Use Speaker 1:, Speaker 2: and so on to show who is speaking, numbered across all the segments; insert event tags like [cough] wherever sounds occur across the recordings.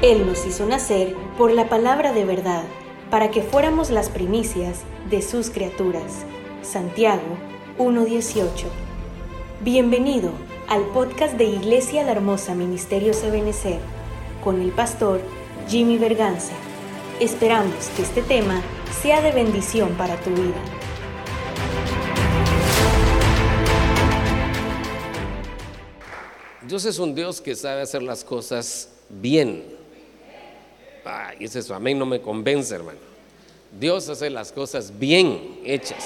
Speaker 1: Él nos hizo nacer por la palabra de verdad, para que fuéramos las primicias de sus criaturas. Santiago 1.18. Bienvenido al podcast de Iglesia La Hermosa Ministerio Sabenecer, con el pastor Jimmy Berganza. Esperamos que este tema sea de bendición para tu vida.
Speaker 2: Dios es un Dios que sabe hacer las cosas bien. Ay, es eso, a mí no me convence, hermano. Dios hace las cosas bien hechas.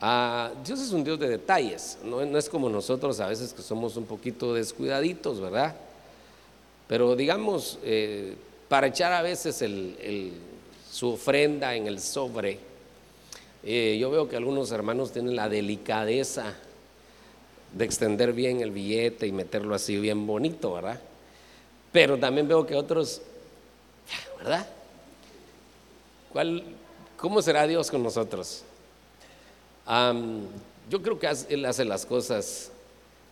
Speaker 2: Ah, Dios es un Dios de detalles, no, es como nosotros a veces que somos un poquito descuidaditos, ¿verdad? Pero digamos, eh, para echar a veces su ofrenda en el sobre, eh, yo veo que algunos hermanos tienen la delicadeza de extender bien el billete y meterlo así bien bonito, ¿verdad? Pero también veo que otros ¿verdad? ¿Cuál, ¿Cómo será Dios con nosotros? yo creo que Él hace las cosas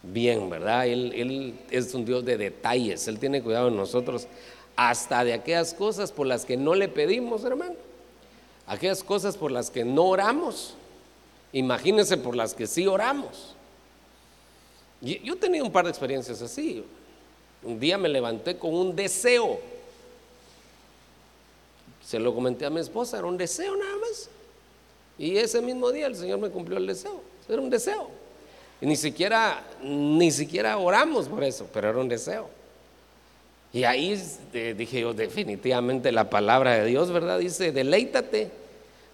Speaker 2: bien, ¿verdad? Él, él, es un Dios de detalles, Él tiene cuidado de nosotros, hasta de aquellas cosas por las que no le pedimos, hermano, aquellas cosas por las que no oramos, imagínense por las que sí oramos. Yo he tenido un par de experiencias así. Un día me levanté con un deseo se lo comenté a mi esposa, era un deseo nada más. Y ese mismo día el Señor me cumplió el deseo. Era un deseo. Y ni siquiera, ni siquiera oramos por eso, pero era un deseo. Y ahí dije yo, definitivamente la palabra de Dios, ¿verdad? Dice, deleítate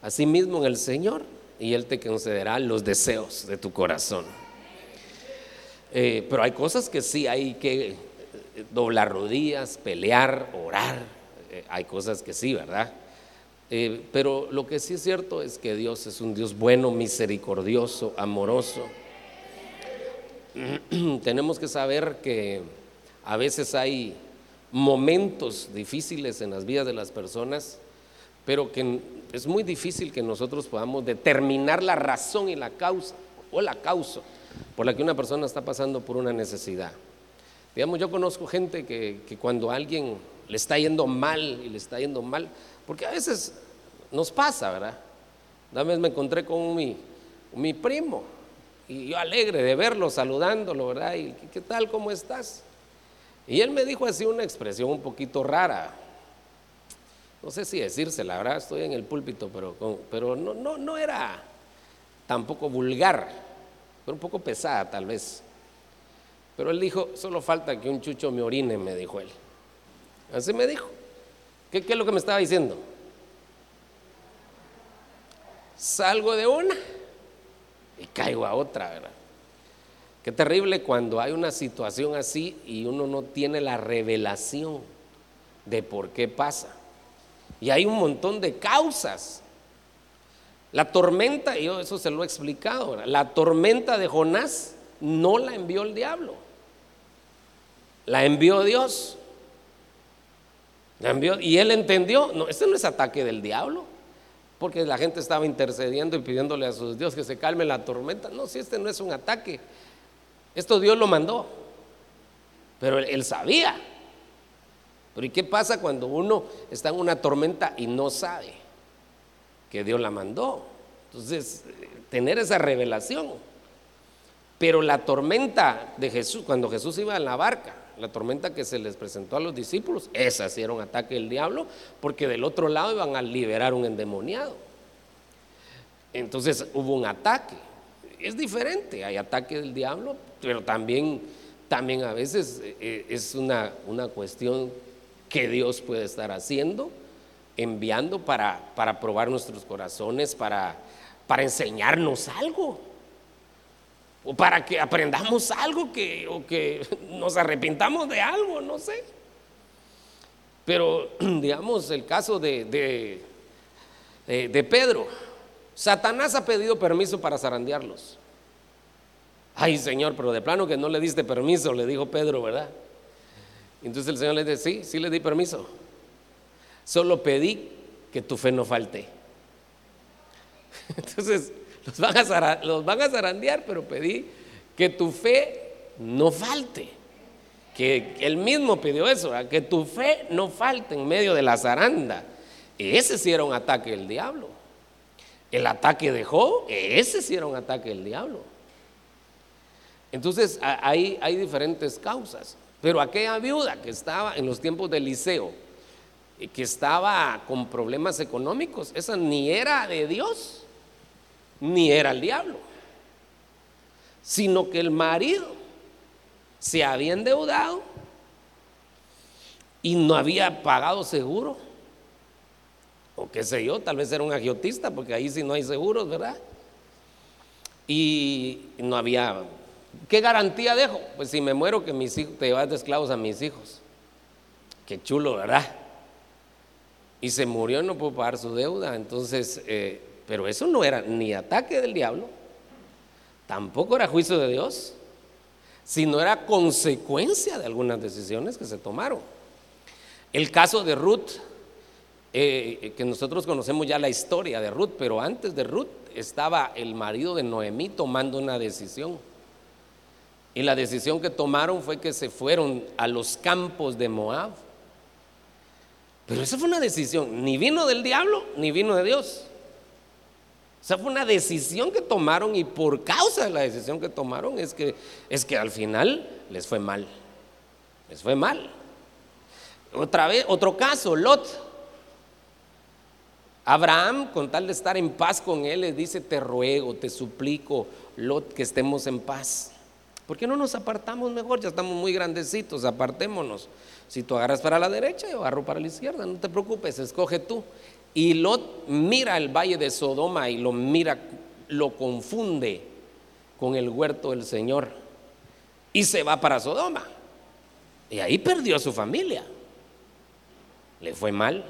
Speaker 2: a sí mismo en el Señor y Él te concederá los deseos de tu corazón. Eh, pero hay cosas que sí hay que doblar rodillas, pelear, orar, eh, hay cosas que sí, ¿verdad? Eh, pero lo que sí es cierto es que Dios es un Dios bueno, misericordioso, amoroso. [clears throat] Tenemos que saber que a veces hay momentos difíciles en las vidas de las personas, pero que es muy difícil que nosotros podamos determinar la razón y la causa o la causa por la que una persona está pasando por una necesidad. Digamos, yo conozco gente que, que cuando alguien le está yendo mal y le está yendo mal, porque a veces nos pasa, ¿verdad? Una vez me encontré con mi, mi primo y yo alegre de verlo, saludándolo, ¿verdad? Y ¿qué tal? ¿Cómo estás? Y él me dijo así una expresión un poquito rara. No sé si decírsela, ¿verdad? Estoy en el púlpito, pero, pero no, no, no era tampoco vulgar, pero un poco pesada tal vez. Pero él dijo, solo falta que un chucho me orine, me dijo él. Así me dijo. ¿Qué, es lo que me estaba diciendo? Salgo de una y caigo a otra, ¿verdad? Qué terrible cuando hay una situación así y uno no tiene la revelación de por qué pasa. Y hay un montón de causas. La tormenta, yo eso se lo he explicado, la tormenta de Jonás no la envió el diablo, la envió Dios y él entendió, no, este no es ataque del diablo, porque la gente estaba intercediendo y pidiéndole a sus Dios que se calme la tormenta. No, si este no es un ataque, esto Dios lo mandó, pero él, sabía. Pero ¿y qué pasa cuando uno está en una tormenta y no sabe que Dios la mandó? Entonces, tener esa revelación. Pero la tormenta de Jesús, cuando Jesús iba en la barca, la tormenta que se les presentó a los discípulos, esa sí era un ataque del diablo, porque del otro lado iban a liberar un endemoniado. Entonces hubo un ataque. Es diferente, hay ataque del diablo, pero también, también a veces eh, es una, una cuestión que Dios puede estar haciendo, enviando para, para probar nuestros corazones, para, para enseñarnos algo o para que aprendamos algo que, o que nos arrepintamos de algo, no sé. Pero [clears throat] digamos el caso de, de, de, Pedro, Satanás ha pedido permiso para zarandearlos. Ay Señor, pero de plano que no le diste permiso, le dijo Pedro, ¿verdad? Entonces el Señor le dice, sí, sí le di permiso. Solo pedí que tu fe no falte. [laughs] Entonces, los van, a zarandear, pero pedí que tu fe no falte. que él mismo pidió eso, que tu fe no falte en medio de la zaranda. Ese sí era un ataque del diablo. El ataque de Job, ese sí era un ataque del diablo. Entonces hay, hay diferentes causas. Pero aquella viuda que estaba en los tiempos de Eliseo, que estaba con problemas económicos, esa ni era de Dios, ni era el diablo, sino que el marido se había endeudado y no había pagado seguro, o qué sé yo, tal vez era un agiotista, porque ahí sí no hay seguros, ¿verdad? Y no había ¿Qué garantía dejo? Pues si me muero que mis hijos, te llevas de esclavos a mis hijos. Qué chulo, ¿verdad? Y se murió, no pudo pagar su deuda. Entonces, eh, pero eso no era ni ataque del diablo, tampoco era juicio de Dios, sino era consecuencia de algunas decisiones que se tomaron. El caso de Ruth, eh, que nosotros conocemos ya la historia de Ruth, pero antes de Ruth estaba el marido de Noemí tomando una decisión. Y la decisión que tomaron fue que se fueron a los campos de Moab. Pero esa fue una decisión, ni vino del diablo, ni vino de Dios. Esa fue una decisión que tomaron y por causa de la decisión que tomaron es que, es que al final les fue mal. Les fue mal. Otra vez, otro caso, Lot. Abraham, con tal de estar en paz con él, le dice, te ruego, te suplico, Lot, que estemos en paz. ¿Por qué no nos apartamos mejor? Ya estamos muy grandecitos, apartémonos. Si tú agarras para la derecha, yo agarro para la izquierda, no te preocupes, escoge tú. Y Lot mira el valle de Sodoma y lo mira, lo confunde con el huerto del Señor y se va para Sodoma. Y ahí perdió a su familia. Le fue mal.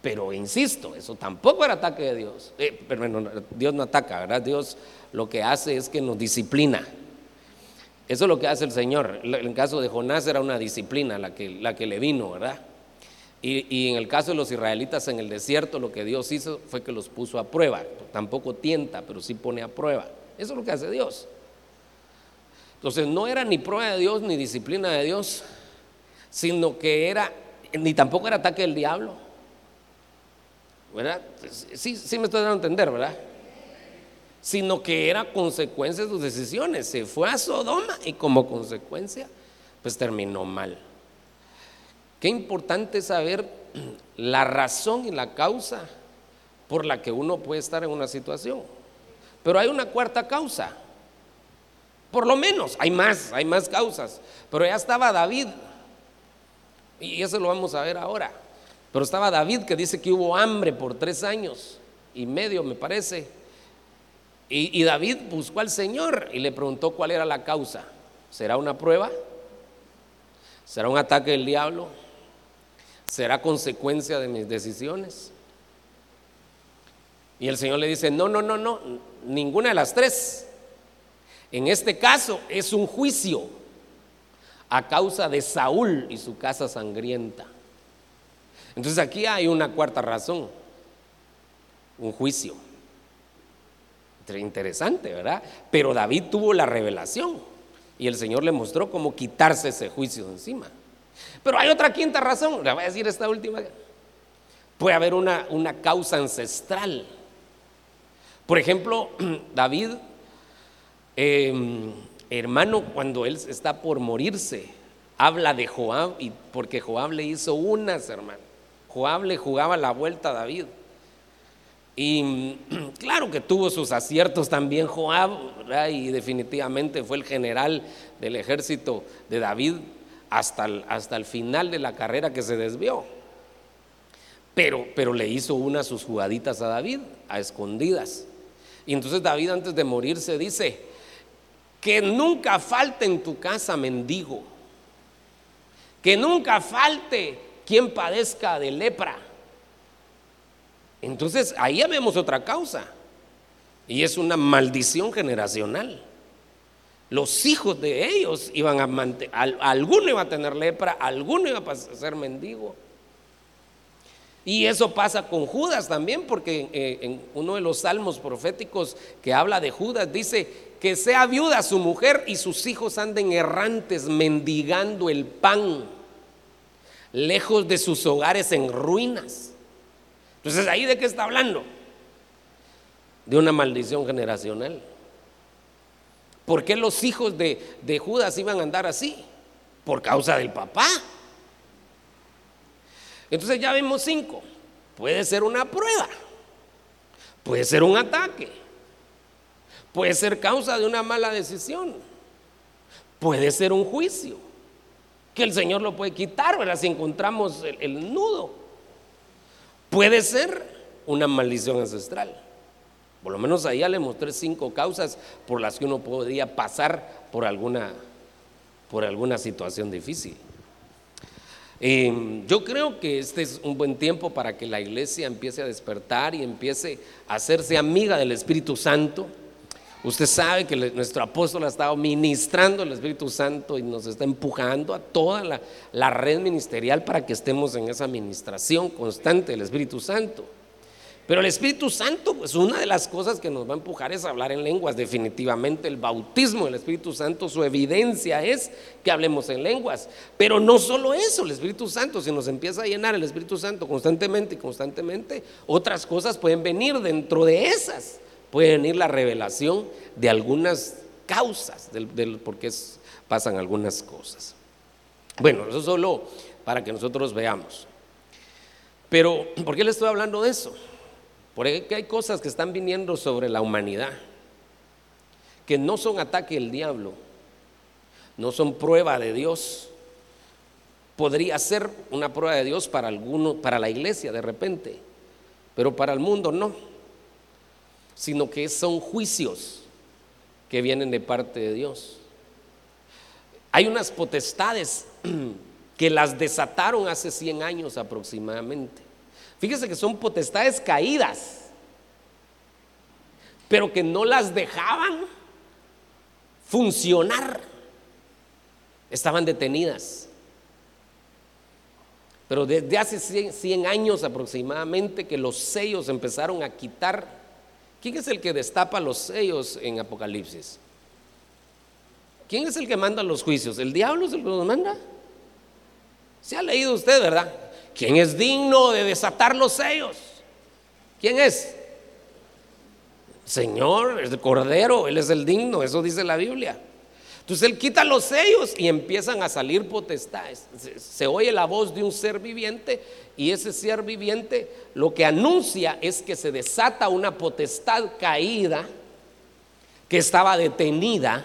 Speaker 2: Pero insisto, eso tampoco era ataque de Dios. Eh, pero Dios no ataca, ¿verdad? Dios lo que hace es que nos disciplina. Eso es lo que hace el Señor. En el caso de Jonás era una disciplina la que, la que le vino, ¿verdad? Y, en el caso de los israelitas en el desierto, lo que Dios hizo fue que los puso a prueba. Tampoco tienta, pero sí pone a prueba. Eso es lo que hace Dios. Entonces no era ni prueba de Dios ni disciplina de Dios, sino que era, ni tampoco era ataque del diablo. ¿Verdad? Sí, sí me estoy dando a entender, ¿verdad? sino que era consecuencia de sus decisiones. Se fue a Sodoma y como consecuencia, pues terminó mal. Qué importante saber [clears throat] la razón y la causa por la que uno puede estar en una situación. Pero hay una cuarta causa. Por lo menos, hay más, hay más causas. Pero ya estaba David. Y eso lo vamos a ver ahora. Pero estaba David que dice que hubo hambre por tres años y medio, me parece y, David buscó al Señor y le preguntó cuál era la causa. ¿Será una prueba? ¿Será un ataque del diablo? ¿Será consecuencia de mis decisiones? Y el Señor le dice, no, no, no, no, ninguna de las tres. En este caso es un juicio a causa de Saúl y su casa sangrienta. Entonces aquí hay una cuarta razón, un juicio interesante, ¿verdad? Pero David tuvo la revelación y el Señor le mostró cómo quitarse ese juicio de encima. Pero hay otra quinta razón, le voy a decir esta última. Puede haber una, una causa ancestral. Por ejemplo, [clears throat] David, em, hermano, cuando él está por morirse, habla de Joab, y porque Joab le hizo unas, hermano. Joab le jugaba la vuelta a David. Y [clears throat] claro que tuvo sus aciertos también Joab, y definitivamente fue el general del ejército de David hasta el, hasta el final de la carrera que se desvió. Pero, pero le hizo unas sus jugaditas a David, a escondidas. Y entonces David antes de morirse dice, que nunca falte en tu casa mendigo, que nunca falte quien padezca de lepra entonces ahí vemos otra causa. Y es una maldición generacional. Los hijos de ellos iban a mantener, alguno iba a tener lepra, alguno iba a ser mendigo. Y eso pasa con Judas también, porque eh, en uno de los salmos proféticos que habla de Judas dice que sea viuda su mujer y sus hijos anden errantes mendigando el pan, lejos de sus hogares en ruinas. Entonces, ¿ahí de qué está hablando? De una maldición generacional. ¿Por qué los hijos de, de Judas iban a andar así? Por causa del papá. Entonces ya vemos cinco. Puede ser una prueba. Puede ser un ataque. Puede ser causa de una mala decisión. Puede ser un juicio. Que el Señor lo puede quitar, ¿verdad? Si encontramos el, el nudo. Puede ser una maldición ancestral. Por lo menos allá le mostré cinco causas por las que uno podría pasar por alguna, por alguna situación difícil. Eh, yo creo que este es un buen tiempo para que la iglesia empiece a despertar y empiece a hacerse amiga del Espíritu Santo. Usted sabe que nuestro apóstol ha estado ministrando el Espíritu Santo y nos está empujando a toda la, la red ministerial para que estemos en esa administración constante del Espíritu Santo. Pero el Espíritu Santo, pues una de las cosas que nos va a empujar es hablar en lenguas. Definitivamente el bautismo del Espíritu Santo, su evidencia es que hablemos en lenguas. Pero no solo eso, el Espíritu Santo, si nos empieza a llenar el Espíritu Santo constantemente y constantemente, otras cosas pueden venir dentro de esas. Puede venir la revelación de algunas causas del, por qué pasan algunas cosas. Bueno, eso solo para que nosotros veamos. Pero, ¿por qué le estoy hablando de eso? Porque hay cosas que están viniendo sobre la humanidad, que no son ataque del diablo, no son prueba de Dios. Podría ser una prueba de Dios para alguno, para la iglesia de repente, pero para el mundo no, sino que son juicios que vienen de parte de Dios. Hay unas potestades [clears throat] que las desataron hace 100 años aproximadamente. Fíjese que son potestades caídas, pero que no las dejaban funcionar. Estaban detenidas. Pero desde hace 100, años aproximadamente que los sellos empezaron a quitar. ¿Quién es el que destapa los sellos en Apocalipsis? ¿Quién es el que manda los juicios? ¿El diablo es el que los manda? Se ha leído usted, ¿verdad? ¿Quién es digno de desatar los sellos? ¿Quién es? Señor, el Cordero, Él es el digno, eso dice la Biblia. Entonces Él quita los sellos y empiezan a salir potestades. Se, oye la voz de un ser viviente y ese ser viviente lo que anuncia es que se desata una potestad caída que estaba detenida,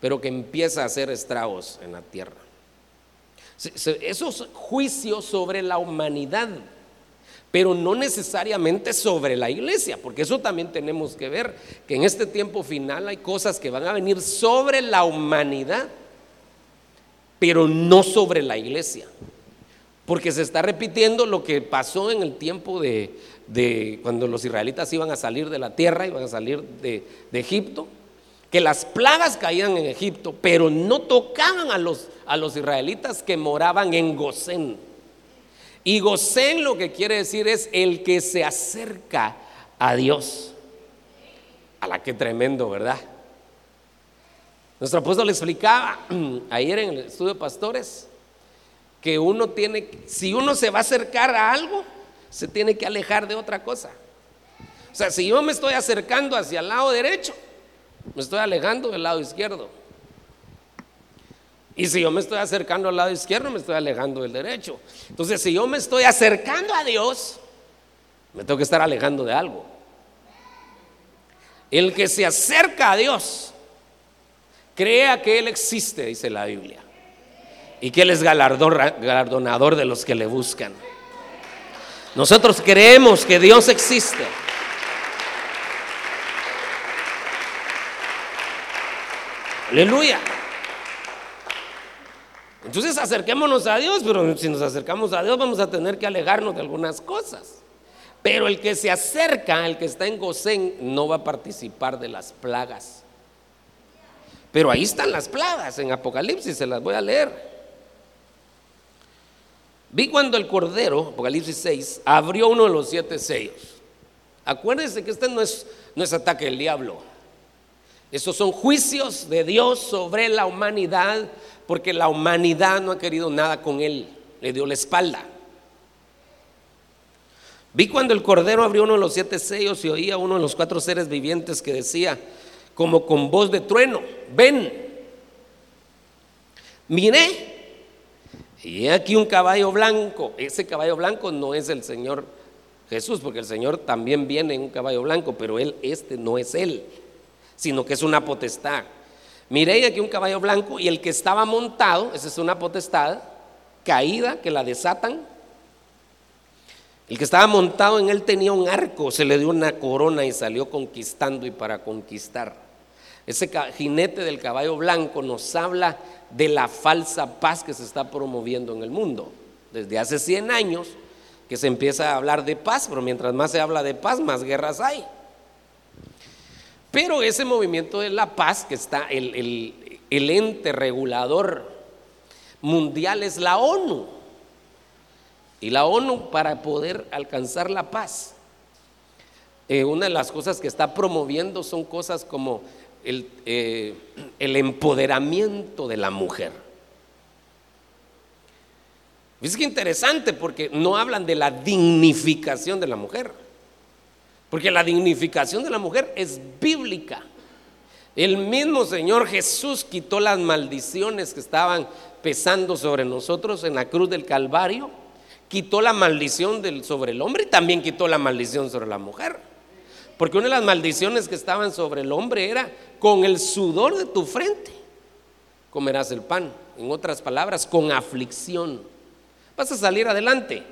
Speaker 2: pero que empieza a hacer estragos en la tierra esos juicios sobre la humanidad, pero no necesariamente sobre la iglesia, porque eso también tenemos que ver, que en este tiempo final hay cosas que van a venir sobre la humanidad, pero no sobre la iglesia, porque se está repitiendo lo que pasó en el tiempo de, cuando los israelitas iban a salir de la tierra, iban a salir de, de Egipto, que las plagas caían en Egipto, pero no tocaban a los, a los israelitas que moraban en Gosén. Y Gosén lo que quiere decir es el que se acerca a Dios. A la que tremendo, ¿verdad? Nuestro apóstol le explicaba [clears throat] ayer en el estudio de pastores que uno tiene, si uno se va a acercar a algo, se tiene que alejar de otra cosa. O sea, si yo me estoy acercando hacia el lado derecho, me estoy alejando del lado izquierdo. Y si yo me estoy acercando al lado izquierdo, me estoy alejando del derecho. Entonces, si yo me estoy acercando a Dios, me tengo que estar alejando de algo. El que se acerca a Dios, crea que Él existe, dice la Biblia. Y que Él es galardonador de los que le buscan. Nosotros creemos que Dios existe. Aleluya. Entonces acerquémonos a Dios, pero si nos acercamos a Dios vamos a tener que alejarnos de algunas cosas. Pero el que se acerca, el que está en Gosén, no va a participar de las plagas. Pero ahí están las plagas en Apocalipsis, se las voy a leer. Vi cuando el Cordero, Apocalipsis 6, abrió uno de los siete sellos. Acuérdense que este no es, no es ataque del diablo. Esos son juicios de Dios sobre la humanidad, porque la humanidad no ha querido nada con Él, le dio la espalda. Vi cuando el Cordero abrió uno de los siete sellos y oía uno de los cuatro seres vivientes que decía, como con voz de trueno, ven, miré, y aquí un caballo blanco. Ese caballo blanco no es el Señor Jesús, porque el Señor también viene en un caballo blanco, pero él, este no es él, sino que es una potestad. Miré aquí un caballo blanco y el que estaba montado, esa es una potestad caída que la desatan el que estaba montado en él tenía un arco, se le dio una corona y salió conquistando y para conquistar. Ese jinete del caballo blanco nos habla de la falsa paz que se está promoviendo en el mundo. Desde hace 100 años que se empieza a hablar de paz, pero mientras más se habla de paz, más guerras hay. Pero ese movimiento de la paz, que está el, el ente regulador mundial, es la ONU. Y la ONU para poder alcanzar la paz. Eh, una de las cosas que está promoviendo son cosas como el, eh, el empoderamiento de la mujer. Es que interesante porque no hablan de la dignificación de la mujer. Porque la dignificación de la mujer es bíblica. El mismo Señor Jesús quitó las maldiciones que estaban pesando sobre nosotros en la cruz del Calvario quitó la maldición sobre el hombre y también quitó la maldición sobre la mujer. Porque una de las maldiciones que estaban sobre el hombre era con el sudor de tu frente comerás el pan. En otras palabras, con aflicción. Vas a salir adelante,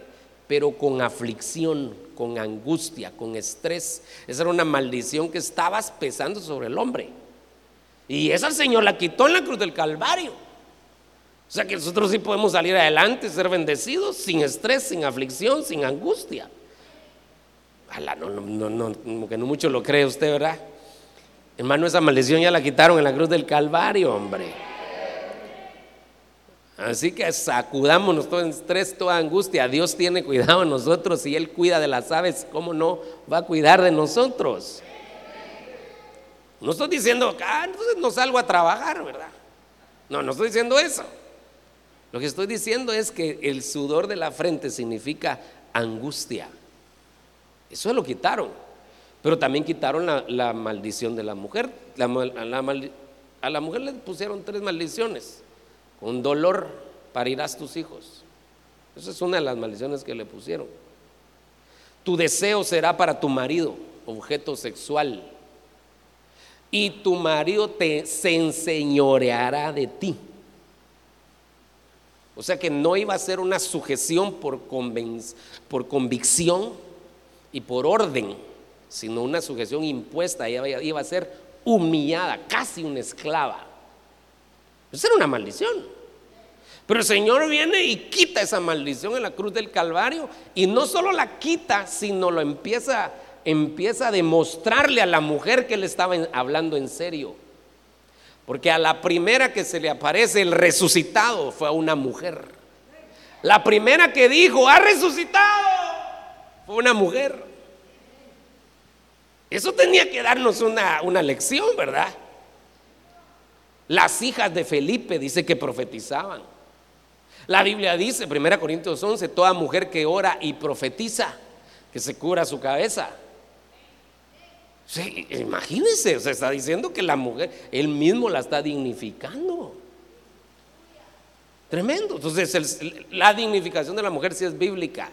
Speaker 2: pero con aflicción, con angustia, con estrés. Esa era una maldición que estabas pesando sobre el hombre. Y esa el Señor la quitó en la cruz del Calvario. O sea que nosotros sí podemos salir adelante, ser bendecidos, sin estrés, sin aflicción, sin angustia. no, no, no, como que no mucho lo cree usted, ¿verdad? Hermano, esa maldición ya la quitaron en la cruz del Calvario, hombre. Así que sacudámonos todo estrés, toda angustia. Dios tiene cuidado de nosotros y Él cuida de las aves. ¿Cómo no va a cuidar de nosotros? No estoy diciendo, ah, entonces no salgo a trabajar, ¿verdad? No, no estoy diciendo eso. Lo que estoy diciendo es que el sudor de la frente significa angustia. Eso lo quitaron. Pero también quitaron la, maldición de la mujer. a la mujer le pusieron tres maldiciones. Con dolor parirás tus hijos. Esa es una de las maldiciones que le pusieron. Tu deseo será para tu marido, objeto sexual. Y tu marido te se enseñoreará de ti. O sea que no iba a ser una sujeción por, por convicción y por orden, sino una sujeción impuesta. Ella iba a ser humillada, casi una esclava. Esa era una maldición. Pero el Señor viene y quita esa maldición en la cruz del Calvario y no solo la quita, sino lo empieza, empieza a demostrarle a la mujer que le estaba hablando en serio. Porque a la primera que se le aparece el resucitado fue a una mujer. La primera que dijo, ha resucitado, fue una mujer. Eso tenía que darnos una, una lección, ¿verdad? Las hijas de Felipe dice que profetizaban. La Biblia dice, 1 Corintios 11, toda mujer que ora y profetiza, que se cura su cabeza. Sí, imagínense, se está diciendo que la mujer, él mismo la está dignificando. Tremendo. Entonces, la dignificación de la mujer sí es bíblica.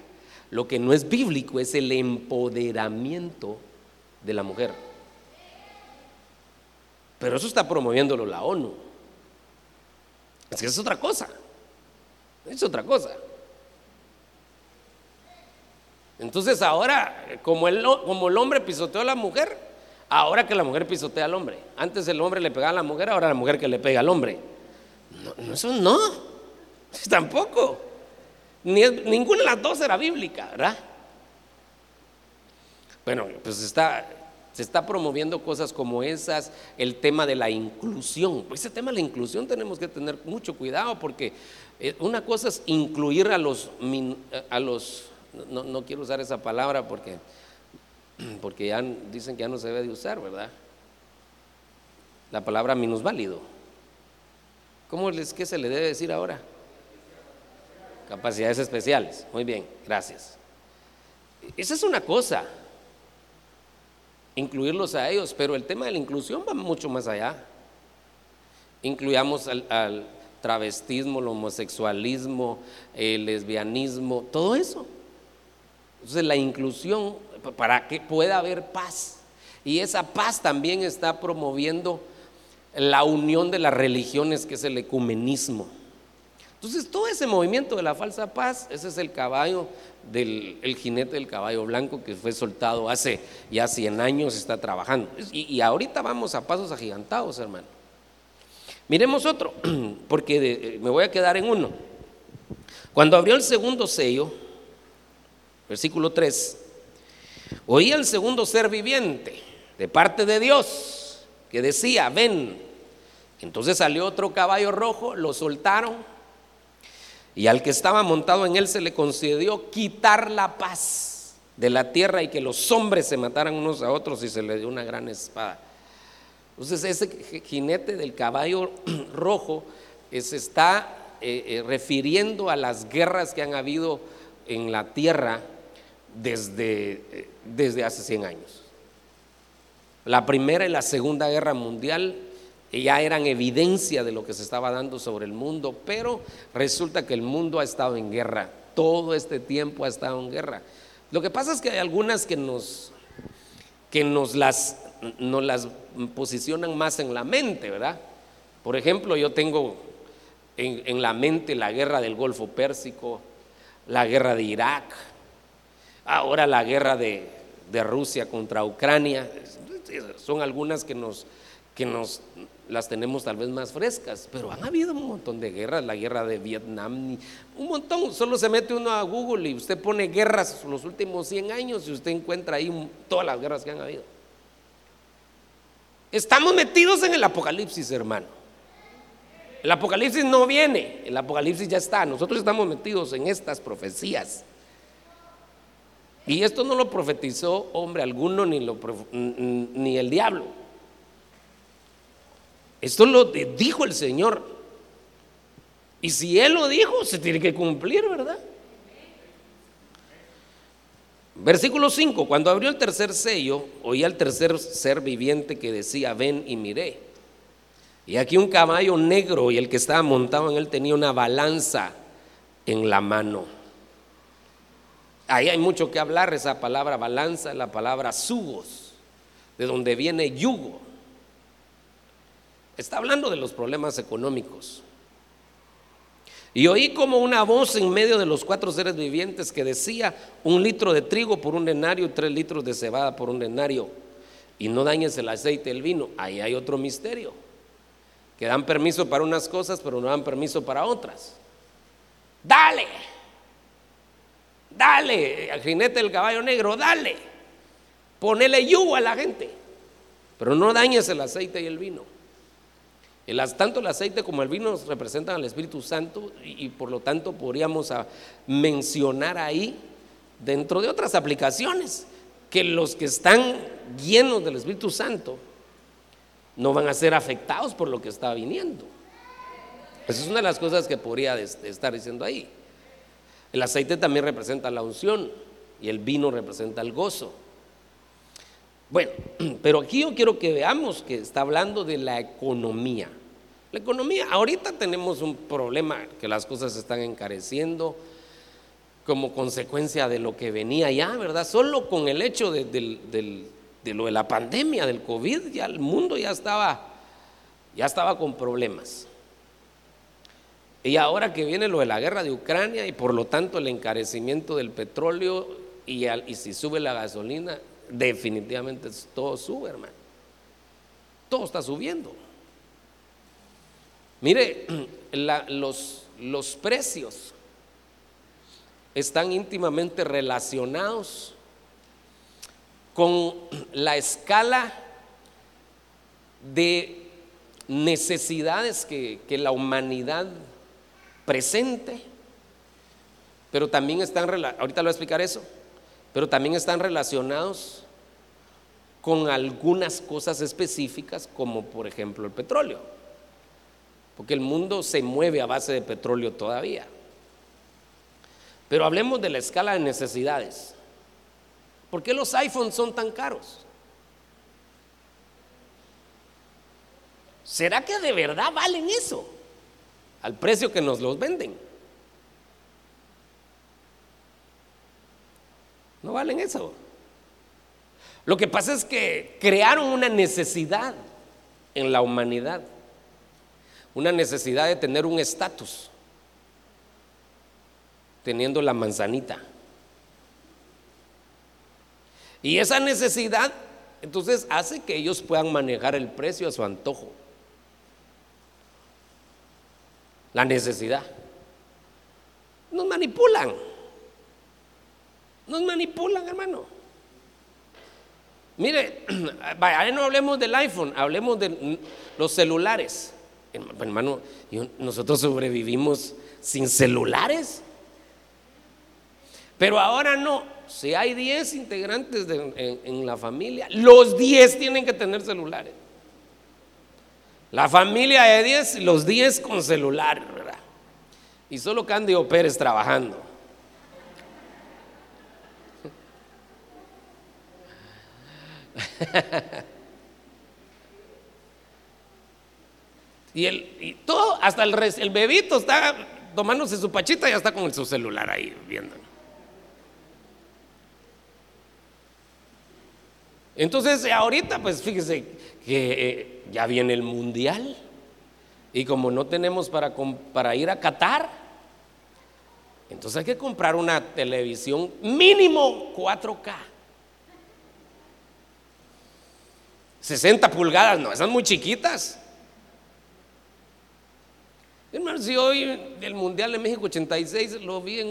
Speaker 2: Lo que no es bíblico es el empoderamiento de la mujer. Pero eso está promoviéndolo la ONU. Es que es otra cosa. Es otra cosa. Entonces ahora, como el, como el hombre pisoteó a la mujer, ahora que la mujer pisotea al hombre. Antes el hombre le pegaba a la mujer, ahora la mujer que le pega al hombre. No, eso no. [laughs] Tampoco. Ni, ninguna de las dos era bíblica, ¿verdad? Bueno, pues está, se está promoviendo cosas como esas, el tema de la inclusión. Pues ese tema de la inclusión tenemos que tener mucho cuidado porque eh, una cosa es incluir a los, a los no, quiero usar esa palabra porque, [clears throat] porque ya dicen que ya no se debe de usar, ¿verdad? La palabra minusválido. ¿Cómo les, qué se le debe decir ahora? Capacidades especiales. Muy bien, gracias. Esa es una cosa, incluirlos a ellos, pero el tema de la inclusión va mucho más allá. Incluyamos al, travestismo, el homosexualismo, el lesbianismo, todo eso. Entonces la inclusión para que pueda haber paz. Y esa paz también está promoviendo la unión de las religiones, que es el ecumenismo. Entonces todo ese movimiento de la falsa paz, ese es el caballo del el jinete del caballo blanco que fue soltado hace ya 100 años, está trabajando. Y, y ahorita vamos a pasos agigantados, hermano. Miremos otro, [clears throat] porque eh, me voy a quedar en uno. Cuando abrió el segundo sello, versículo 3, oí el segundo ser viviente de parte de Dios que decía, ven. Entonces salió otro caballo rojo, lo soltaron y al que estaba montado en él se le concedió quitar la paz de la tierra y que los hombres se mataran unos a otros y se le dio una gran espada. Entonces ese jinete del caballo [clears throat] rojo eh, se está eh, eh, refiriendo a las guerras que han habido en la tierra desde, desde hace 100 años. La primera y la segunda guerra mundial ya eran evidencia de lo que se estaba dando sobre el mundo, pero resulta que el mundo ha estado en guerra, todo este tiempo ha estado en guerra. Lo que pasa es que hay algunas que nos, que nos las nos las posicionan más en la mente, ¿verdad? Por ejemplo, yo tengo en, la mente la guerra del Golfo Pérsico, la guerra de Irak, ahora la guerra de, Rusia contra Ucrania. Son algunas que nos, que nos las tenemos tal vez más frescas, pero han habido un montón de guerras, la guerra de Vietnam, un montón, solo se mete uno a Google y usted pone guerras los últimos 100 años y usted encuentra ahí todas las guerras que han habido. Estamos metidos en el Apocalipsis, hermano. El Apocalipsis no viene, el Apocalipsis ya está. Nosotros estamos metidos en estas profecías. Y esto no lo profetizó hombre alguno ni, lo, ni el diablo. Esto lo dijo el Señor. Y si Él lo dijo, se tiene que cumplir, ¿verdad? Versículo 5, cuando abrió el tercer sello, oí al tercer ser viviente que decía, ven y miré. Y aquí un caballo negro y el que estaba montado en él tenía una balanza en la mano. Ahí hay mucho que hablar, esa palabra balanza, la palabra sugos, de donde viene yugo. Está hablando de los problemas económicos. Y oí como una voz en medio de los cuatro seres vivientes que decía, un litro de trigo por un denario tres litros de cebada por un denario. Y no dañes el aceite y el vino. Ahí hay otro misterio. Que dan permiso para unas cosas, pero no dan permiso para otras. Dale. Dale, al jinete del caballo negro, dale. Ponele yugo a la gente. Pero no dañes el aceite y el vino tanto el aceite como el vino representan al Espíritu Santo y, por lo tanto podríamos mencionar ahí, dentro de otras aplicaciones, que los que están llenos del Espíritu Santo no van a ser afectados por lo que está viniendo. Esa es una de las cosas que podría estar diciendo ahí. El aceite también representa la unción y el vino representa el gozo. Bueno, [clears throat] pero aquí yo quiero que veamos que está hablando de la economía. La economía, ahorita tenemos un problema que las cosas se están encareciendo como consecuencia de lo que venía ya, ¿verdad? Solo con el hecho de, lo de la pandemia, del COVID, ya el mundo ya estaba, ya estaba con problemas. Y ahora que viene lo de la guerra de Ucrania y por lo tanto el encarecimiento del petróleo y, y si sube la gasolina, definitivamente todo sube, hermano. Todo está subiendo. Mire, [clears throat] los, los precios están íntimamente relacionados con [clears throat] la escala de necesidades que, que, la humanidad presente, pero también están, ahorita lo voy a explicar eso, pero también están relacionados con algunas cosas específicas como por ejemplo el petróleo. Porque el mundo se mueve a base de petróleo todavía. Pero hablemos de la escala de necesidades. ¿Por qué los iPhones son tan caros? ¿Será que de verdad valen eso? Al precio que nos los venden. No valen eso. Lo que pasa es que crearon una necesidad en la humanidad. Una necesidad de tener un estatus. Teniendo la manzanita. Y esa necesidad entonces hace que ellos puedan manejar el precio a su antojo. La necesidad. Nos manipulan. Nos manipulan, hermano. Mire, [clears throat] vaya, no hablemos del iPhone, hablemos de los celulares. Hermano, nosotros sobrevivimos sin celulares. Pero ahora no. Si hay 10 integrantes en, la familia, los 10 tienen que tener celulares. La familia de 10, los 10 con celular. Y solo Cándido Pérez trabajando. [laughs] y, el, todo, hasta el, bebito está tomándose su pachita y ya está con su celular ahí viendo. Entonces, ahorita, pues fíjese que eh, ya viene el mundial. Y como no tenemos para, para ir a Qatar, entonces hay que comprar una televisión mínimo 4K. 60 pulgadas, no, esas muy chiquitas. Hermano, si hoy el Mundial de México 86 lo vi en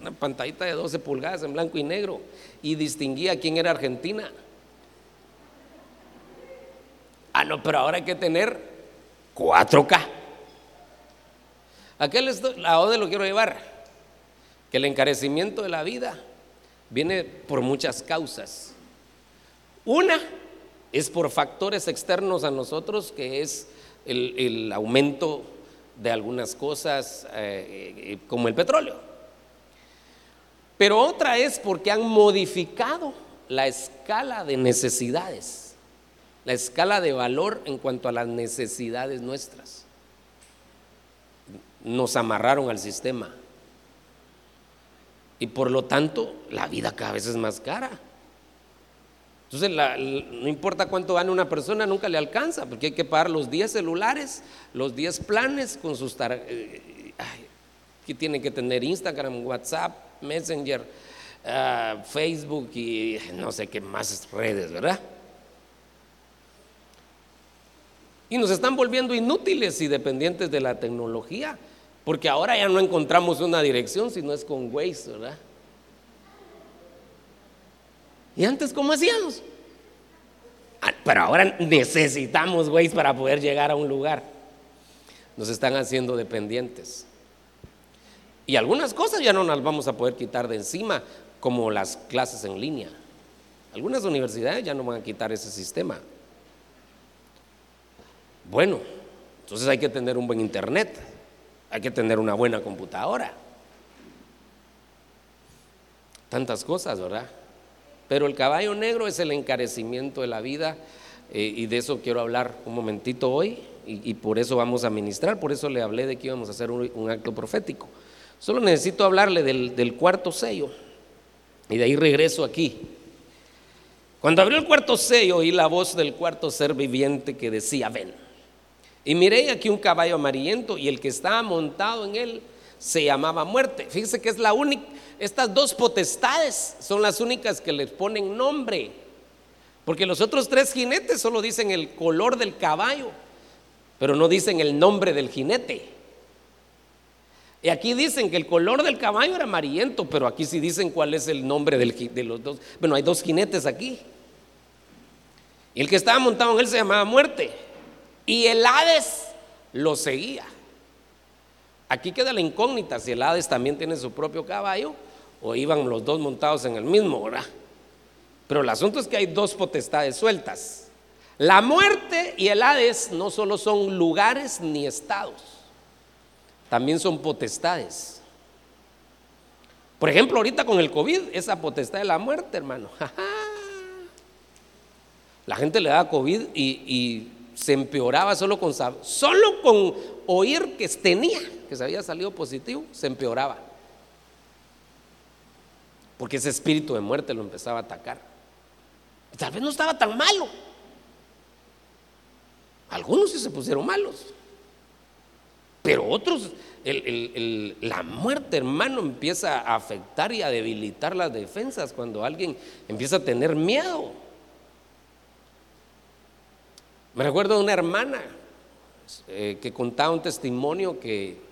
Speaker 2: una pantallita de 12 pulgadas en blanco y negro y distinguía quién era Argentina. Ah, no, pero ahora hay que tener 4K. ¿A qué ¿A dónde lo quiero llevar? Que el encarecimiento de la vida viene por muchas causas. Una, es por factores externos a nosotros, que es el, aumento de algunas cosas eh, eh, como el petróleo. Pero otra es porque han modificado la escala de necesidades, la escala de valor en cuanto a las necesidades nuestras. Nos amarraron al sistema. Y por lo tanto, la vida cada vez es más cara. Entonces, no importa cuánto gane una persona, nunca le alcanza, porque hay que pagar los 10 celulares, los 10 planes con sus tarjetas. Eh, que tienen que tener Instagram, WhatsApp, Messenger, ah, Facebook y no sé qué más redes, ¿verdad? Y nos están volviendo inútiles y dependientes de la tecnología, porque ahora ya no encontramos una dirección, sino es con Waze, ¿verdad? ¿Y antes cómo hacíamos? Ah, pero ahora necesitamos Waze para poder llegar a un lugar. Nos están haciendo dependientes. Y algunas cosas ya no las vamos a poder quitar de encima, como las clases en línea. Algunas universidades ya no van a quitar ese sistema. Bueno, entonces hay que tener un buen internet, hay que tener una buena computadora. Tantas cosas, ¿verdad? Pero el caballo negro es el encarecimiento de la vida eh, y de eso quiero hablar un momentito hoy y, por eso vamos a ministrar, por eso le hablé de que íbamos a hacer un, acto profético. Solo necesito hablarle del, del cuarto sello y de ahí regreso aquí. Cuando abrió el cuarto sello oí la voz del cuarto ser viviente que decía, ven. Y miré aquí un caballo amarillento y el que estaba montado en él se llamaba muerte. Fíjese que es la única, estas dos potestades son las únicas que les ponen nombre. Porque los otros tres jinetes solo dicen el color del caballo, pero no dicen el nombre del jinete. Y aquí dicen que el color del caballo era amarillento, pero aquí sí dicen cuál es el nombre de los dos. Bueno, hay dos jinetes aquí. Y el que estaba montado en él se llamaba muerte. Y el Hades lo seguía. Aquí queda la incógnita si el Hades también tiene su propio caballo o iban los dos montados en el mismo, ¿verdad? Pero el asunto es que hay dos potestades sueltas. La muerte y el Hades no solo son lugares ni estados, también son potestades. Por ejemplo, ahorita con el COVID, esa potestad de la muerte, hermano. [laughs] La gente le da COVID y, se empeoraba solo con, solo con oír que tenía, que se había salido positivo, se empeoraba. Porque ese espíritu de muerte lo empezaba a atacar. tal vez no estaba tan malo. Algunos sí se pusieron malos. Pero otros, la muerte, hermano, empieza a afectar y a debilitar las defensas cuando alguien empieza a tener miedo. Me recuerdo de una hermana eh, que contaba un testimonio que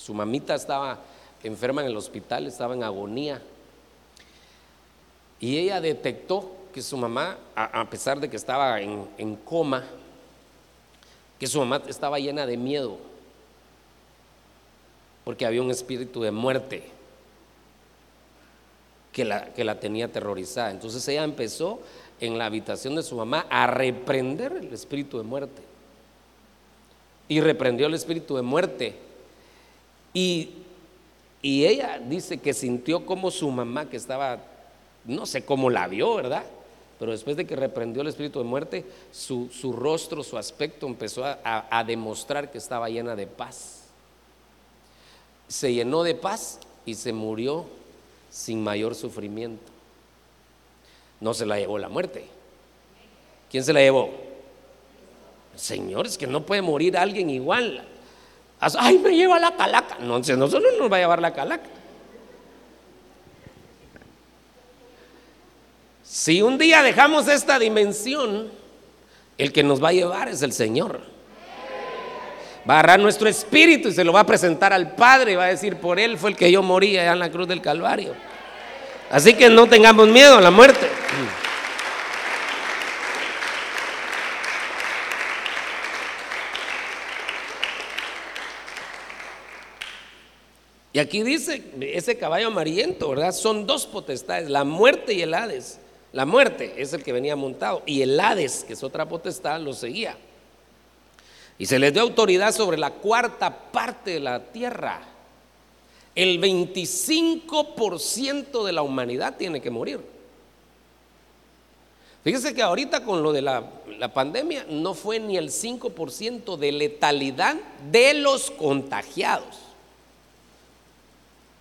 Speaker 2: su mamita estaba enferma en el hospital, estaba en agonía. Y ella detectó que su mamá, a, pesar de que estaba en, coma, que su mamá estaba llena de miedo, porque había un espíritu de muerte que la, que la tenía aterrorizada. Entonces ella empezó en la habitación de su mamá a reprender el espíritu de muerte. Y reprendió el espíritu de muerte. Y, y ella dice que sintió como su mamá, que estaba, no sé cómo la vio, ¿verdad? Pero después de que reprendió el espíritu de muerte, su, rostro, su aspecto empezó a, a demostrar que estaba llena de paz. Se llenó de paz y se murió sin mayor sufrimiento no se la llevó la muerte. ¿Quién se la llevó? Señor, es que no puede morir alguien igual. Ay, me lleva la calaca. No, no solo nos va a llevar la calaca. Si un día dejamos esta dimensión, el que nos va a llevar es el Señor. Va a agarrar nuestro espíritu y se lo va a presentar al Padre y va a decir, por Él fue el que yo morí allá en la cruz del Calvario. Así que no tengamos miedo a la muerte. Y aquí dice, ese caballo amarillento, ¿verdad? Son dos potestades, la muerte y el Hades. La muerte es el que venía montado y el Hades, que es otra potestad, lo seguía. Y se les dio autoridad sobre la cuarta parte de la tierra. El 25% de la humanidad tiene que morir. Fíjese que ahorita con lo de la, la, pandemia no fue ni el 5% de letalidad de los contagiados.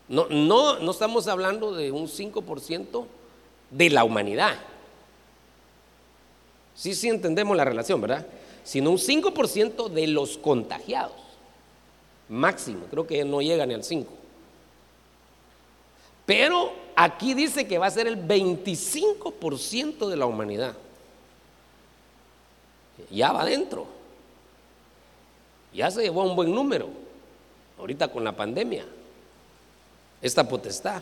Speaker 2: No, no, no estamos hablando de un 5% de la humanidad. Sí, sí entendemos la relación, ¿verdad? Sino un 5% de los contagiados. Máximo, creo que no llega ni al 5. Pero aquí dice que va a ser el 25% de la humanidad. Ya va adentro. Ya se llevó a un buen número. Ahorita con la pandemia. Esta potestad.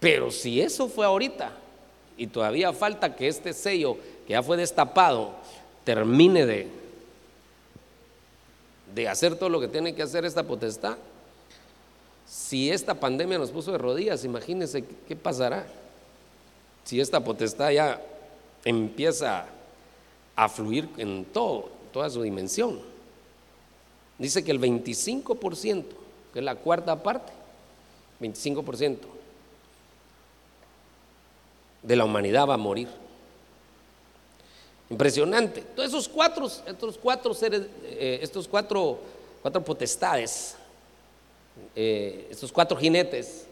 Speaker 2: Pero si eso fue ahorita y todavía falta que este sello que ya fue destapado termine de, de hacer todo lo que tiene que hacer esta potestad, si esta pandemia nos puso de rodillas, imagínense qué pasará. Si esta potestad ya empieza a fluir en todo, toda su dimensión. Dice que el 25%, es la cuarta parte, 25% de la humanidad va a morir. Impresionante. Todos esos cuatro, estos cuatro seres, eh, estos cuatro, cuatro potestades eh, estos cuatro jinetes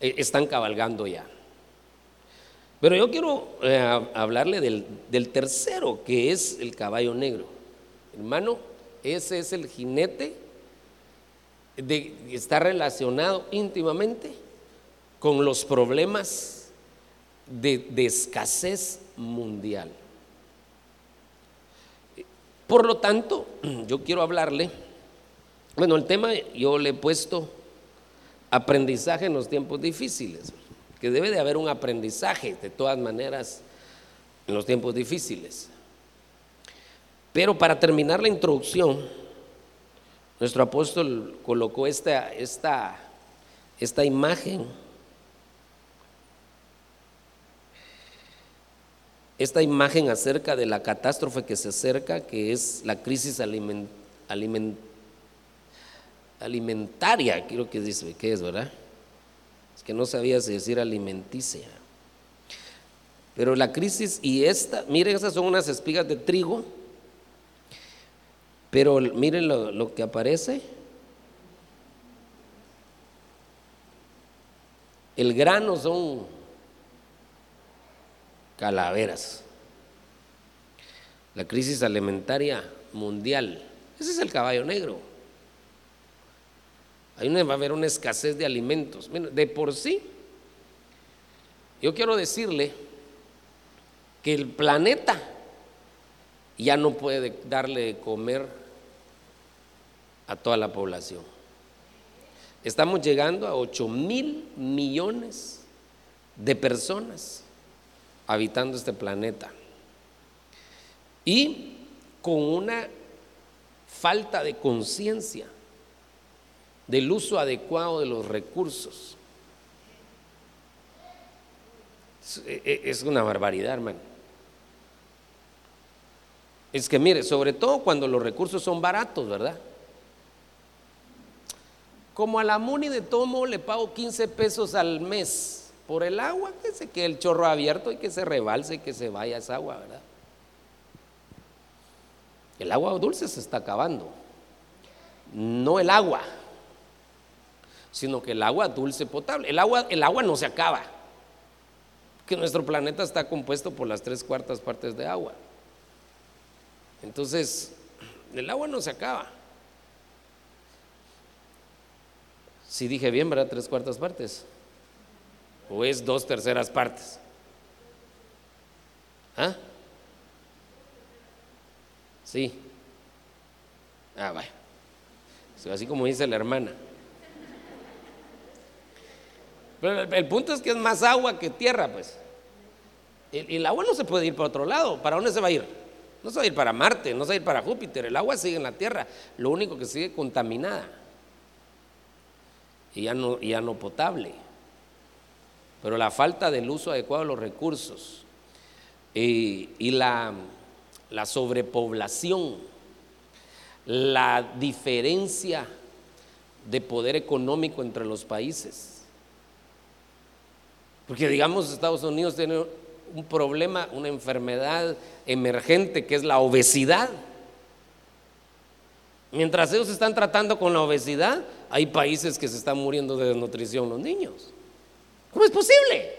Speaker 2: eh, están cabalgando ya. Pero yo quiero hablarle del, tercero, que es el caballo negro. Hermano, ese es el jinete está relacionado íntimamente con los problemas de escasez mundial. Por lo tanto, [clears throat] yo quiero hablarle bueno, el tema yo le he puesto aprendizaje en los tiempos difíciles, que debe de haber un aprendizaje de todas maneras en los tiempos difíciles. Pero para terminar la introducción, nuestro apóstol colocó esta, esta, esta imagen esta imagen acerca de la catástrofe que se acerca, que es la crisis alimentaria, quiero que dice, ¿qué es, verdad? Es que no sabía si decir alimenticia. Pero la crisis y esta, miren, esas son unas espigas de trigo, pero miren lo, que aparece. El grano son calaveras. La crisis alimentaria mundial. Ese es el caballo negro. Ahí va a haber una escasez de alimentos. De por sí, yo quiero decirle que el planeta ya no puede darle de comer a toda la población. Estamos llegando a 8 mil millones de personas habitando este planeta. Y con una falta de conciencia del uso adecuado de los recursos. Es una barbaridad, hermano. Es que mire, sobre todo cuando los recursos son baratos, ¿verdad? Como a la MUNI de Tomo le pago 15 pesos al mes por el agua, que se quede el chorro abierto y que se rebalse y que se vaya esa agua, ¿verdad? El agua dulce se está acabando. No el agua, sino que el agua dulce potable. El agua, el agua no se acaba. Que nuestro planeta está compuesto por las tres cuartas partes de agua. Entonces, el agua no se acaba. Si dije bien, ¿verdad? Tres cuartas partes. ¿O es dos terceras partes? ¿Ah? Sí. Ah, vaya. Así como dice la hermana. Pero el, punto es que es más agua que tierra, pues. Y el, agua no se puede ir para otro lado. ¿Para dónde se va a ir? No se va a ir para Marte, no se va a ir para Júpiter. El agua sigue en la tierra. Lo único que sigue contaminada. Y ya no, ya no potable pero la falta del uso adecuado de los recursos eh, y la, la sobrepoblación, la diferencia de poder económico entre los países. Porque digamos Estados Unidos tiene un problema, una enfermedad emergente que es la obesidad. Mientras ellos están tratando con la obesidad, hay países que se están muriendo de desnutrición los niños. ¿Cómo es posible?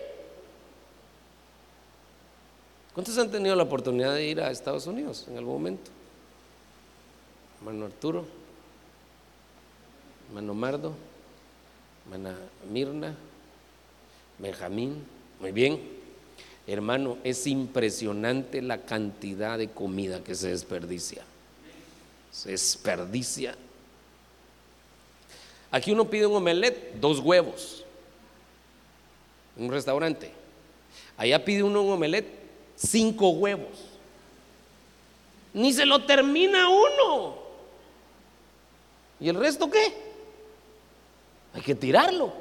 Speaker 2: ¿Cuántos han tenido la oportunidad de ir a Estados Unidos en algún momento? Hermano Arturo, hermano Mardo, hermana Mirna, Benjamín, muy bien. Hermano, es impresionante la cantidad de comida que se desperdicia. Se desperdicia. Aquí uno pide un omelette, dos huevos un restaurante. Allá pide uno un omelette, cinco huevos. Ni se lo termina uno. ¿Y el resto qué? Hay que tirarlo.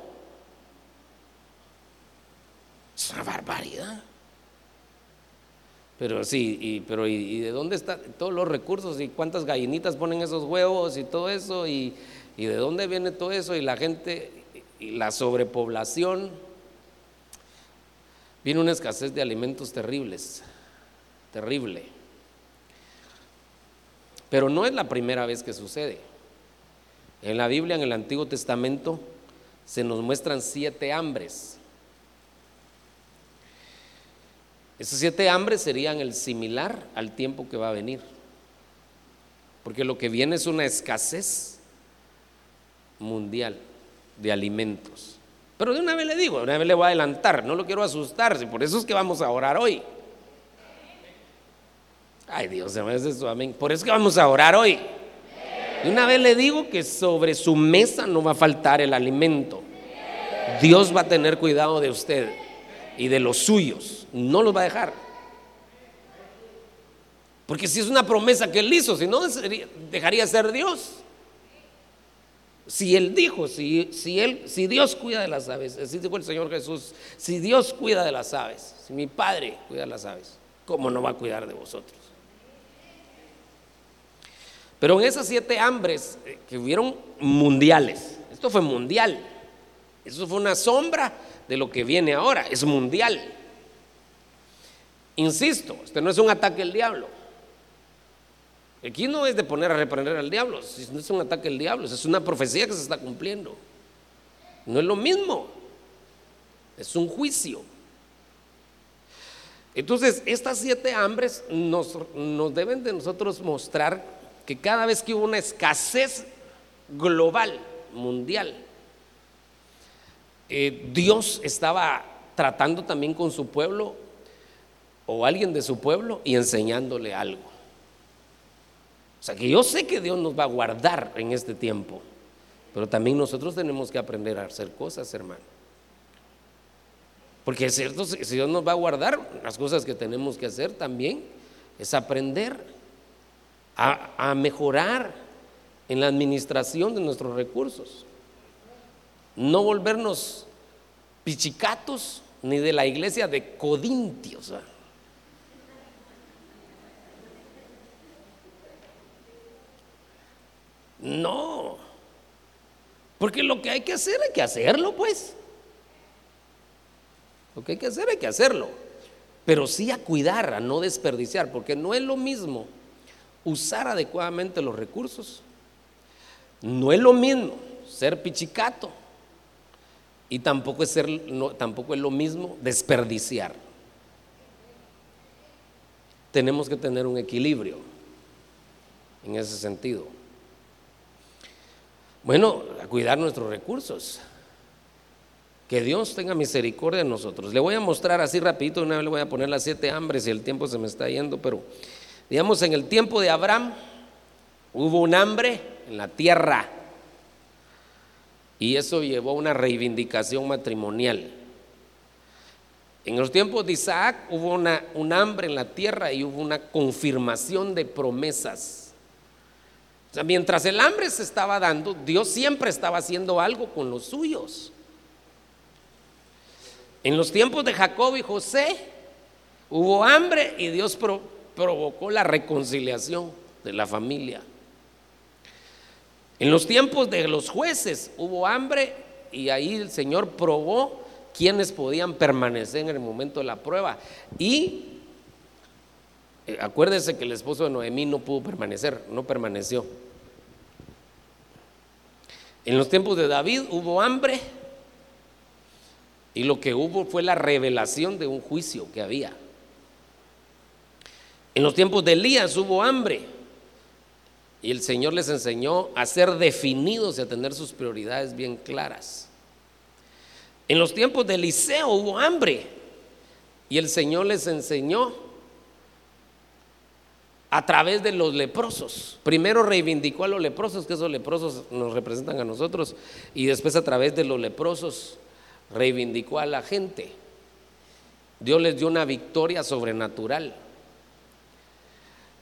Speaker 2: Es una barbaridad. Pero sí, y, pero ¿y, de dónde están todos los recursos? ¿Y cuántas gallinitas ponen esos huevos y todo eso? ¿Y, y de dónde viene todo eso? Y la gente, y la sobrepoblación. Viene una escasez de alimentos terribles, terrible. Pero no es la primera vez que sucede. En la Biblia, en el Antiguo Testamento, se nos muestran siete hambres. Esos siete hambres serían el similar al tiempo que va a venir. Porque lo que viene es una escasez mundial de alimentos. Pero de una vez le digo, de una vez le voy a adelantar, no lo quiero asustar, por eso es que vamos a orar hoy. Ay Dios, hace amén. Por eso es que vamos a orar hoy. De una vez le digo que sobre su mesa no va a faltar el alimento. Dios va a tener cuidado de usted y de los suyos. No los va a dejar. Porque si es una promesa que él hizo, si no, dejaría ser Dios. Si Él dijo, si, si, él, si Dios cuida de las aves, así dijo el Señor Jesús, si Dios cuida de las aves, si mi Padre cuida de las aves, ¿cómo no va a cuidar de vosotros? Pero en esas siete hambres eh, que hubieron mundiales, esto fue mundial, eso fue una sombra de lo que viene ahora, es mundial. Insisto, este no es un ataque al diablo. Aquí no es de poner a reprender al diablo, no es un ataque al diablo, es una profecía que se está cumpliendo. No es lo mismo, es un juicio. Entonces, estas siete hambres nos, nos deben de nosotros mostrar que cada vez que hubo una escasez global, mundial, eh, Dios estaba tratando también con su pueblo o alguien de su pueblo y enseñándole algo. O sea que yo sé que Dios nos va a guardar en este tiempo, pero también nosotros tenemos que aprender a hacer cosas, hermano. Porque es cierto, si Dios nos va a guardar, las cosas que tenemos que hacer también es aprender a, a mejorar en la administración de nuestros recursos. No volvernos pichicatos ni de la iglesia de Codintios. No, porque lo que hay que hacer hay que hacerlo, pues. Lo que hay que hacer hay que hacerlo. Pero sí a cuidar, a no desperdiciar, porque no es lo mismo usar adecuadamente los recursos. No es lo mismo ser pichicato y tampoco es, ser, tampoco es lo mismo desperdiciar. Tenemos que tener un equilibrio en ese sentido. Bueno, a cuidar nuestros recursos. Que Dios tenga misericordia de nosotros. Le voy a mostrar así rapidito, una vez le voy a poner las siete hambres y el tiempo se me está yendo, pero digamos en el tiempo de Abraham hubo un hambre en la tierra y eso llevó a una reivindicación matrimonial. En los tiempos de Isaac hubo una, un hambre en la tierra y hubo una confirmación de promesas mientras el hambre se estaba dando, Dios siempre estaba haciendo algo con los suyos. En los tiempos de Jacob y José hubo hambre y Dios provocó la reconciliación de la familia. En los tiempos de los jueces hubo hambre y ahí el Señor probó quienes podían permanecer en el momento de la prueba. Y eh, acuérdese que el esposo de Noemí no pudo permanecer, no permaneció. En los tiempos de David hubo hambre y lo que hubo fue la revelación de un juicio que había. En los tiempos de Elías hubo hambre y el Señor les enseñó a ser definidos y a tener sus prioridades bien claras. En los tiempos de Eliseo hubo hambre y el Señor les enseñó a través de los leprosos. Primero reivindicó a los leprosos, que esos leprosos nos representan a nosotros, y después a través de los leprosos reivindicó a la gente. Dios les dio una victoria sobrenatural.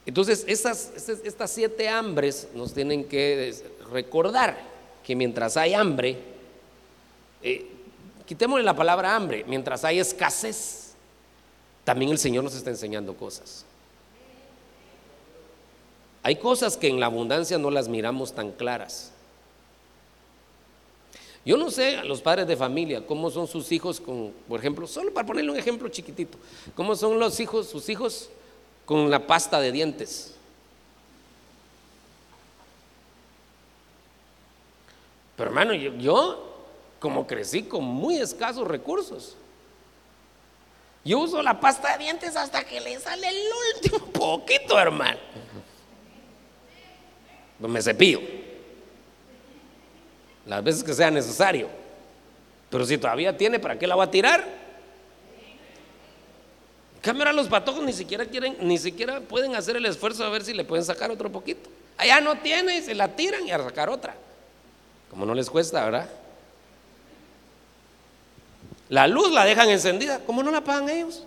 Speaker 2: Entonces, estas, estas siete hambres nos tienen que recordar que mientras hay hambre, eh, quitémosle la palabra hambre, mientras hay escasez, también el Señor nos está enseñando cosas. Hay cosas que en la abundancia no las miramos tan claras. Yo no sé a los padres de familia cómo son sus hijos con, por ejemplo, solo para ponerle un ejemplo chiquitito, cómo son los hijos, sus hijos con la pasta de dientes. Pero hermano, yo, yo como crecí con muy escasos recursos, yo uso la pasta de dientes hasta que le sale el último [laughs] poquito, hermano me cepillo. Las veces que sea necesario. Pero si todavía tiene, ¿para qué la va a tirar? Cámara los patojos ni siquiera quieren, ni siquiera pueden hacer el esfuerzo a ver si le pueden sacar otro poquito. Allá no tiene y se la tiran y a sacar otra. Como no les cuesta, ¿verdad? La luz la dejan encendida, ¿cómo no la pagan ellos?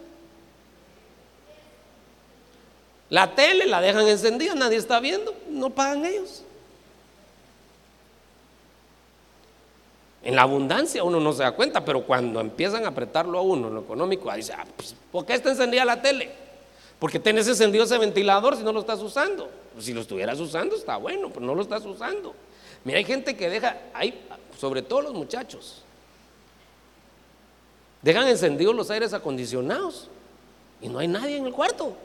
Speaker 2: La tele la dejan encendida, nadie está viendo, no pagan ellos. En la abundancia uno no se da cuenta, pero cuando empiezan a apretarlo a uno lo económico, dice, ah, pues, ¿por qué está encendida la tele? Porque tenés encendido ese ventilador si no lo estás usando. Si lo estuvieras usando está bueno, pero no lo estás usando. Mira, hay gente que deja, sobre todo los muchachos, dejan encendidos los aires acondicionados y no hay nadie en el cuarto.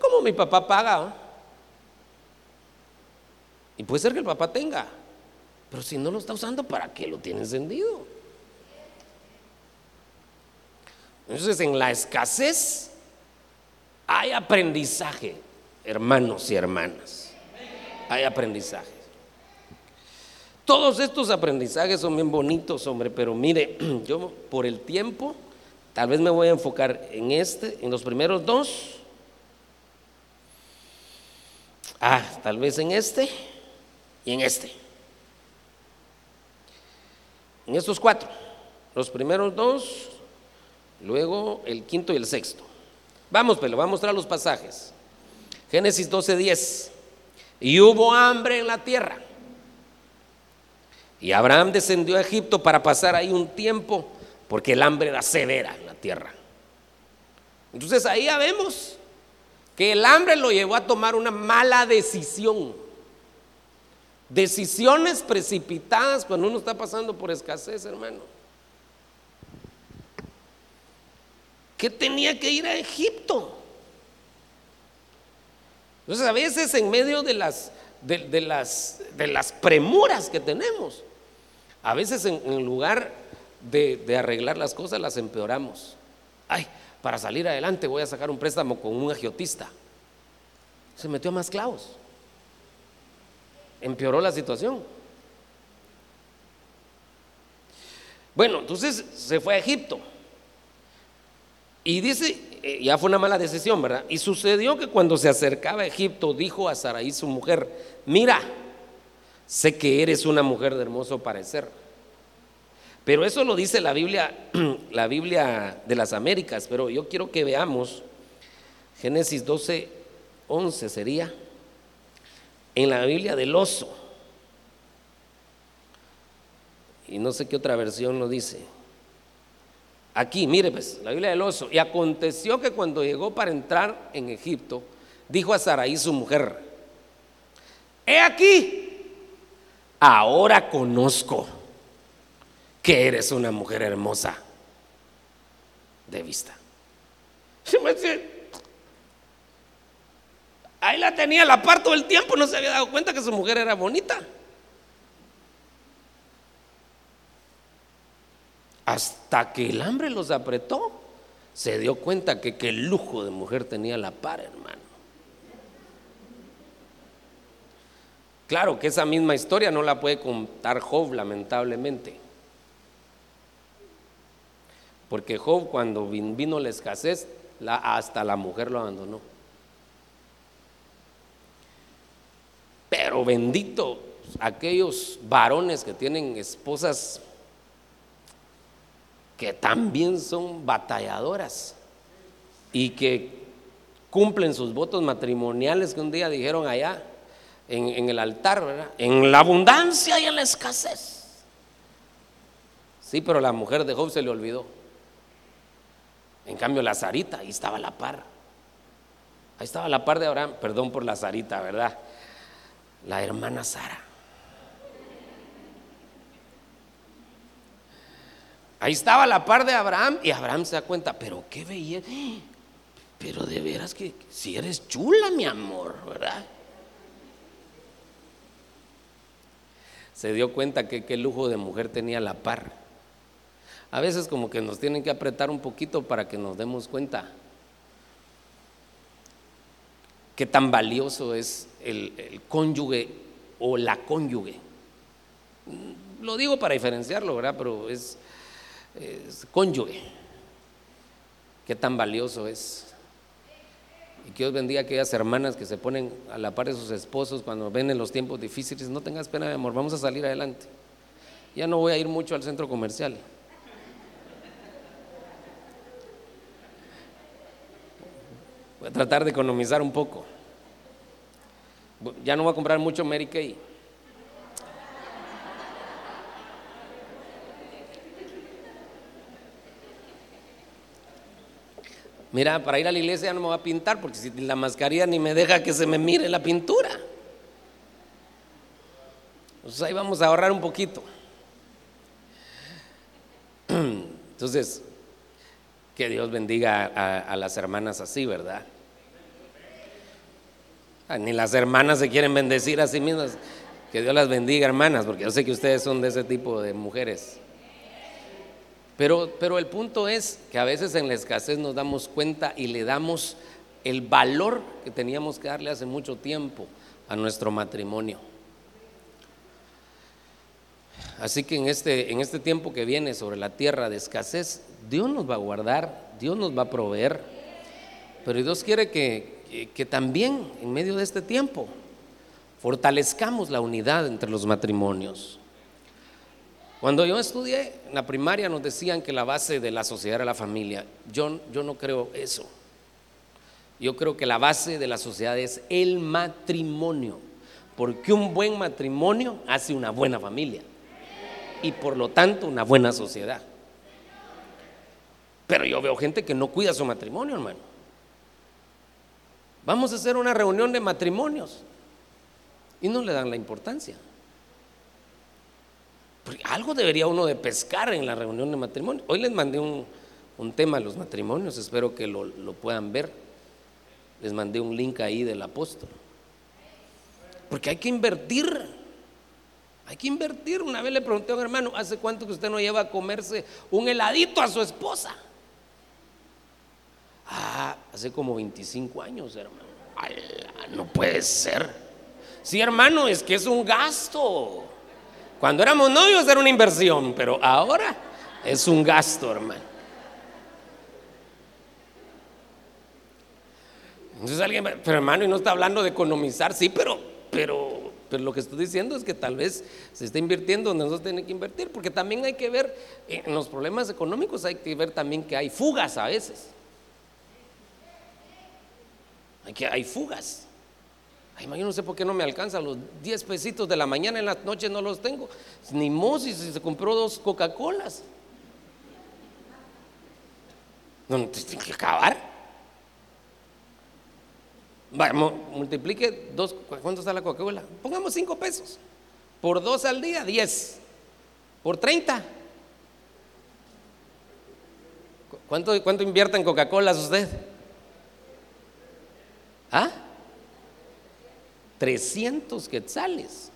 Speaker 2: Como mi papá paga. Y puede ser que el papá tenga, pero si no lo está usando, ¿para qué lo tiene encendido? Entonces, en la escasez hay aprendizaje, hermanos y hermanas. Hay aprendizaje. Todos estos aprendizajes son bien bonitos, hombre, pero mire, [clears throat] yo por el tiempo, tal vez me voy a enfocar en este, en los primeros dos. Ah, tal vez en este y en este. En estos cuatro. Los primeros dos Luego el quinto y el sexto. Vamos, pero vamos a mostrar los pasajes. Génesis 12:10. Y hubo hambre en la tierra. Y Abraham descendió a Egipto para pasar ahí un tiempo, porque el hambre era severa en la tierra. Entonces ahí ya vemos que el hambre lo llevó a tomar una mala decisión. Decisiones precipitadas cuando uno está pasando por escasez, hermano. que tenía que ir a Egipto. Entonces a veces en medio de las, de, las, de las premuras que tenemos, a veces en, lugar de, de, arreglar las cosas las empeoramos. Ay, para salir adelante voy a sacar un préstamo con un agiotista. Se metió a más clavos. Empeoró la situación. Bueno, entonces se fue a Egipto. Y dice, eh, ya fue una mala decisión, ¿verdad? Y sucedió que cuando se acercaba a Egipto, dijo a Saraí su mujer, mira, sé que eres una mujer de hermoso parecer. Pero eso lo dice la Biblia, [clears throat] la Biblia de las Américas, pero yo quiero que veamos Génesis 12, 11 sería, en la Biblia del oso. Y no sé qué otra versión lo dice. Aquí, mire pues, la Biblia del oso. Y aconteció que cuando llegó para entrar en Egipto, dijo a Saraí su mujer, he aquí, ahora conozco que eres una mujer hermosa de vista. [laughs] Ahí la tenía la par todo el tiempo, no se había dado cuenta que su mujer era bonita. Hasta que el hambre los apretó, se dio cuenta que qué lujo de mujer tenía la par, hermano. Claro que esa misma historia no la puede contar Job, lamentablemente. Porque Job cuando vino la escasez, hasta la mujer lo abandonó. Pero bendito aquellos varones que tienen esposas que también son batalladoras y que cumplen sus votos matrimoniales que un día dijeron allá en, el altar, ¿verdad? En la abundancia y en la escasez. Sí, pero la mujer de Job se le olvidó. En cambio, la Sarita, ahí estaba la par. Ahí estaba la par de Abraham, perdón por la Sarita, ¿verdad? La hermana Sara. Ahí estaba la par de Abraham y Abraham se da cuenta, pero qué veía, pero de veras que si eres chula, mi amor, ¿verdad? Se dio cuenta que qué lujo de mujer tenía la par. A veces como que nos tienen que apretar un poquito para que nos demos cuenta qué tan valioso es el, cónyuge o la cónyuge. Lo digo para diferenciarlo, ¿verdad? Pero es es cónyuge. Qué tan valioso es. Y que Dios bendiga a aquellas hermanas que se ponen a la par de sus esposos cuando ven en los tiempos difíciles. No tengas pena, mi amor, vamos a salir adelante. Ya no voy a ir mucho al centro comercial. Voy a tratar de economizar un poco. Ya no voy a comprar mucho Mary Kay. Mira, para ir a la iglesia ya no me voy a pintar porque si la mascarilla ni me deja que se me mire la pintura. Entonces ahí vamos a ahorrar un poquito. [clears throat] Entonces, que Dios bendiga a, las hermanas así, ¿verdad? Ah, ni las hermanas se quieren bendecir a sí mismas. Que Dios las bendiga, hermanas, porque yo sé que ustedes son de ese tipo de mujeres. Pero, pero el punto es que a veces en la escasez nos damos cuenta y le damos el valor que teníamos que darle hace mucho tiempo a nuestro matrimonio. Así que en este, en este tiempo que viene sobre la tierra de escasez, Dios nos va a guardar, Dios nos va a proveer, pero Dios quiere que, que también en medio de este tiempo fortalezcamos la unidad entre los matrimonios. Cuando yo estudié en la primaria nos decían que la base de la sociedad era la familia. Yo, yo no creo eso. Yo creo que la base de la sociedad es el matrimonio, porque un buen matrimonio hace una buena familia y por lo tanto una buena sociedad. Pero yo veo gente que no cuida su matrimonio, hermano. Vamos a hacer una reunión de matrimonios y no le dan la importancia. Algo debería uno de pescar en la reunión de matrimonio. Hoy les mandé un, tema a los matrimonios, espero que lo, lo puedan ver. Les mandé un link ahí del apóstol. Porque hay que invertir. Hay que invertir. Una vez le pregunté a un hermano, ¿hace cuánto que usted no lleva a comerse un heladito a su esposa? Ah, hace como 25 años, hermano. no puede ser. Sí, hermano, es que es un gasto. Cuando éramos novios era una inversión, pero ahora es un gasto, hermano. Entonces alguien, pero hermano, y no está hablando de economizar, sí, pero, pero pero lo que estoy diciendo es que tal vez se está invirtiendo donde nosotros tenemos que invertir, porque también hay que ver, en los problemas económicos hay que ver también que hay fugas a veces. Hay que hay fugas. Ay, yo no sé por qué no me alcanza los 10 pesitos de la mañana en la noche no los tengo. Ni Moses se compró dos Coca-Colas. No, tiene que acabar multiplique dos, ¿cuánto está la Coca-Cola? Pongamos cinco pesos. Por dos al día, diez. Por treinta. ¿Cuánto, cuánto invierte en Coca-Cola usted? ¿Ah? 300 quetzales.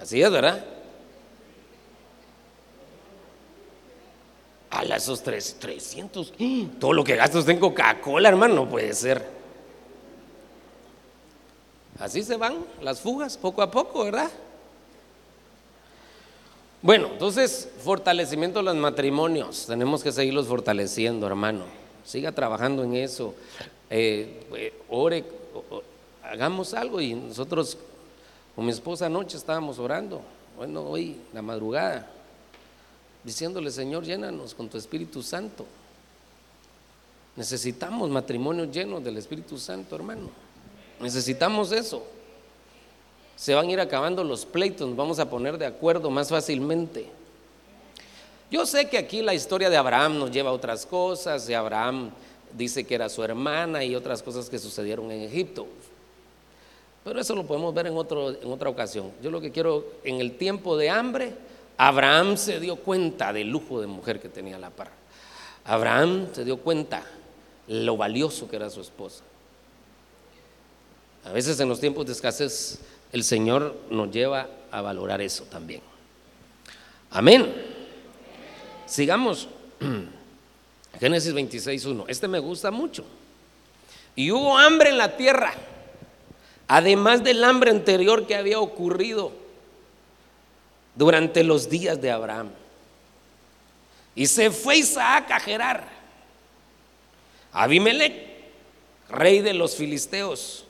Speaker 2: Así es, ¿verdad? A esos tres, 300. Todo lo que gasta usted en Coca-Cola, hermano, no puede ser. Así se van las fugas poco a poco, ¿verdad? Bueno, entonces, fortalecimiento de los matrimonios. Tenemos que seguirlos fortaleciendo, hermano. Siga trabajando en eso. Eh, eh, ore, hagamos algo. Y nosotros, con mi esposa anoche estábamos orando. Bueno, hoy, la madrugada, diciéndole, Señor, llénanos con tu Espíritu Santo. Necesitamos matrimonios llenos del Espíritu Santo, hermano. Necesitamos eso. Se van a ir acabando los pleitos, nos vamos a poner de acuerdo más fácilmente. Yo sé que aquí la historia de Abraham nos lleva a otras cosas, y Abraham dice que era su hermana y otras cosas que sucedieron en Egipto. Pero eso lo podemos ver en, otro, en otra ocasión. Yo lo que quiero, en el tiempo de hambre, Abraham se dio cuenta del lujo de mujer que tenía la par. Abraham se dio cuenta lo valioso que era su esposa. A veces en los tiempos de escasez el Señor nos lleva a valorar eso también. Amén. Sigamos. [clears throat] Génesis 26.1. Este me gusta mucho. Y hubo hambre en la tierra, además del hambre anterior que había ocurrido durante los días de Abraham. Y se fue Isaac a Gerar. Abimelech, rey de los filisteos,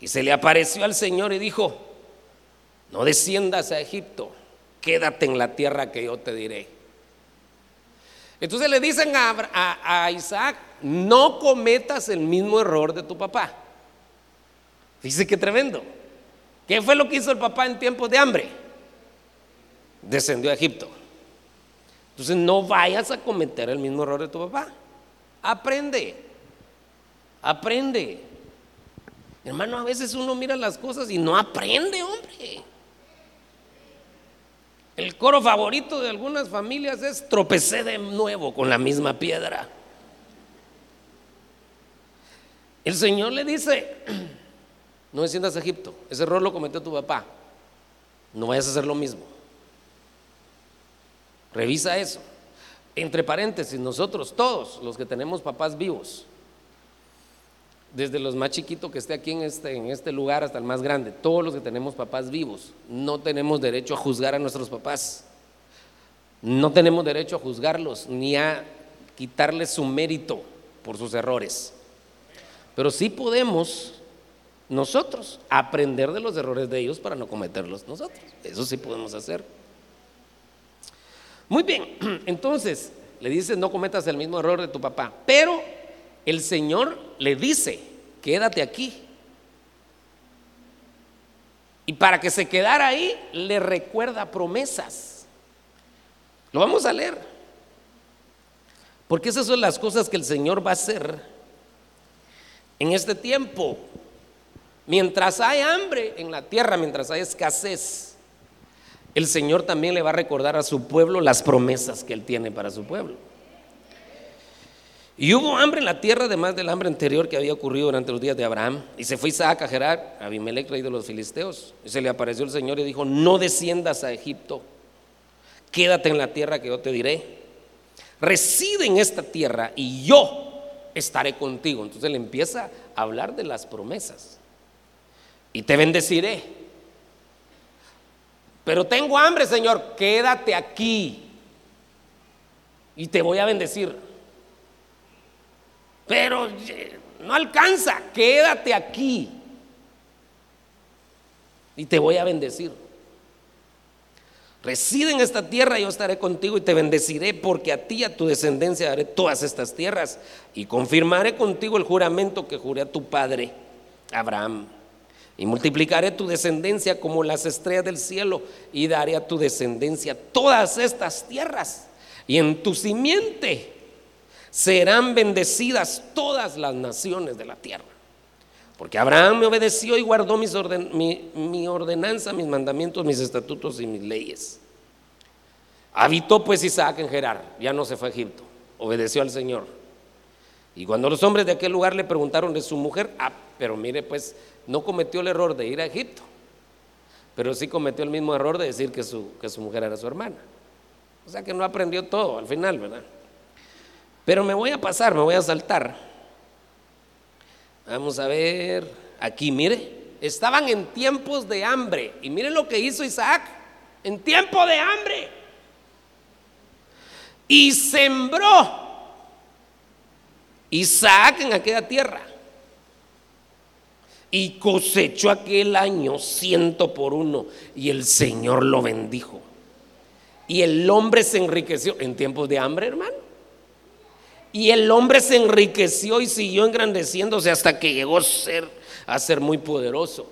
Speaker 2: y se le apareció al Señor y dijo, no desciendas a Egipto, quédate en la tierra que yo te diré. Entonces le dicen a, Isaac, no cometas el mismo error de tu papá. Dice que tremendo. ¿Qué fue lo que hizo el papá en tiempos de hambre? Descendió a Egipto. Entonces no vayas a cometer el mismo error de tu papá. aprende, aprende. Hermano, a veces uno mira las cosas y no aprende, hombre. El coro favorito de algunas familias es tropecé de nuevo con la misma piedra. El Señor le dice, no desciendas a Egipto, ese error lo cometió tu papá, no vayas a hacer lo mismo. Revisa eso. Entre paréntesis, nosotros todos los que tenemos papás vivos, desde los más chiquitos que esté aquí en este, en este lugar hasta el más grande, todos los que tenemos papás vivos, no tenemos derecho a juzgar a nuestros papás. No tenemos derecho a juzgarlos ni a quitarles su mérito por sus errores. Pero sí podemos nosotros aprender de los errores de ellos para no cometerlos nosotros. Eso sí podemos hacer. Muy bien, [clears throat] entonces le dice, no cometas el mismo error de tu papá. Pero el Señor le dice, quédate aquí. Y para que se quedara ahí, le recuerda promesas. Lo vamos a leer. Porque esas son las cosas que el Señor va a hacer en este tiempo. Mientras hay hambre en la tierra, mientras hay escasez, el Señor también le va a recordar a su pueblo las promesas que Él tiene para su pueblo. Y hubo hambre en la tierra, además del hambre anterior que había ocurrido durante los días de Abraham. Y se fue Isaac a Gerar, Abimelech, rey de los filisteos. Y se le apareció el Señor y dijo: No desciendas a Egipto, quédate en la tierra que yo te diré. Reside en esta tierra y yo estaré contigo. Entonces le empieza a hablar de las promesas. Y te bendeciré. Pero tengo hambre, Señor, quédate aquí. Y te voy a bendecir. Pero no alcanza, quédate aquí. Y te voy a bendecir. Reside en esta tierra, yo estaré contigo y te bendeciré, porque a ti y a tu descendencia daré todas estas tierras. Y confirmaré contigo el juramento que juré a tu padre, Abraham. Y multiplicaré tu descendencia como las estrellas del cielo, y daré a tu descendencia todas estas tierras. Y en tu simiente serán bendecidas todas las naciones de la tierra. Porque Abraham me obedeció y guardó mis mi, ordenanza, mis mandamientos, mis estatutos y mis leyes. Habitó pues Isaac en Gerar, ya no se fue a Egipto, obedeció al Señor. Y cuando los hombres de aquel lugar le preguntaron de su mujer, ah, pero mire pues, no cometió el error de ir a Egipto, pero sí cometió el mismo error de decir que su, que su mujer era su hermana. O sea que no aprendió todo al final, ¿verdad? Pero me voy a pasar, me voy a saltar. Vamos a ver, aquí mire, estaban en tiempos de hambre. Y miren lo que hizo Isaac, en tiempo de hambre. Y sembró Isaac en aquella tierra. Y cosechó aquel año ciento por uno. Y el Señor lo bendijo. Y el hombre se enriqueció en tiempos de hambre, hermano. Y el hombre se enriqueció y siguió engrandeciéndose hasta que llegó a ser, muy poderoso.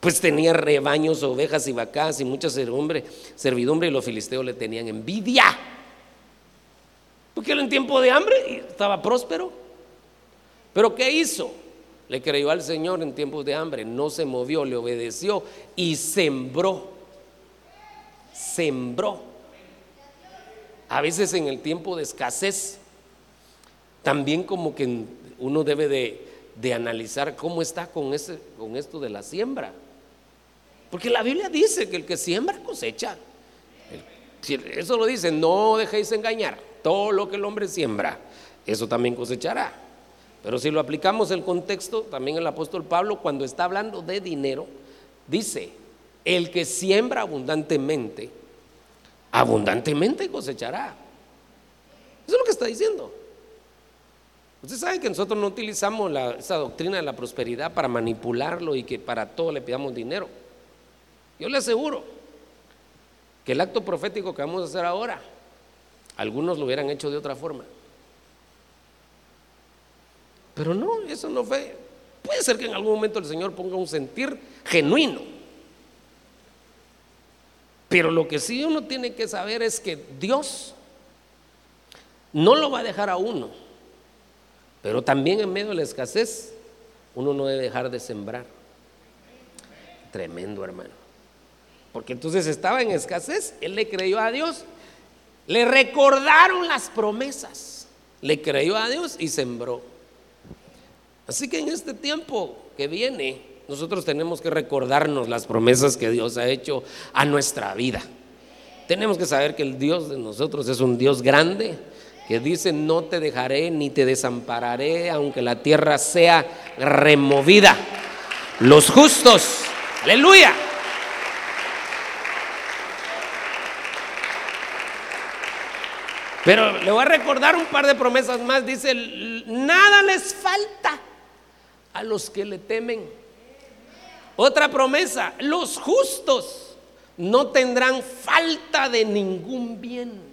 Speaker 2: Pues tenía rebaños, ovejas y vacas y mucha servidumbre, servidumbre y los filisteos le tenían envidia. Porque él en tiempo de hambre estaba próspero. Pero ¿qué hizo? Le creyó al Señor en tiempos de hambre, no se movió, le obedeció y sembró. Sembró. A veces en el tiempo de escasez también como que uno debe de, analizar cómo está con, ese, con esto de la siembra. Porque la Biblia dice que el que siembra cosecha. Eso lo dice, no dejéis engañar. Todo lo que el hombre siembra, eso también cosechará. Pero si lo aplicamos el contexto, también el apóstol Pablo, cuando está hablando de dinero, dice, el que siembra abundantemente, abundantemente cosechará. Eso es lo que está diciendo. Ustedes saben que nosotros no utilizamos esa doctrina de la prosperidad para manipularlo y que para todo le pidamos dinero. Yo le aseguro que el acto profético que vamos a hacer ahora, algunos lo hubieran hecho de otra forma. Pero no, eso no fue. Puede ser que en algún momento el Señor ponga un sentir genuino. Pero lo que sí uno tiene que saber es que Dios no lo va a dejar a uno Pero también en medio de la escasez, uno no debe dejar de sembrar. Tremendo, hermano. Porque entonces estaba en escasez, él le creyó a Dios, le recordaron las promesas, le creyó a Dios y sembró. Así que en este tiempo que viene, nosotros tenemos que recordarnos las promesas que Dios ha hecho a nuestra vida. Tenemos que saber que el Dios de nosotros es un Dios grande, que dice, no te dejaré ni te desampararé, aunque la tierra sea removida. Los justos, aleluya. Pero le voy a recordar un par de promesas más. Dice, nada les falta a los que le temen. Otra promesa, los justos no tendrán falta de ningún bien.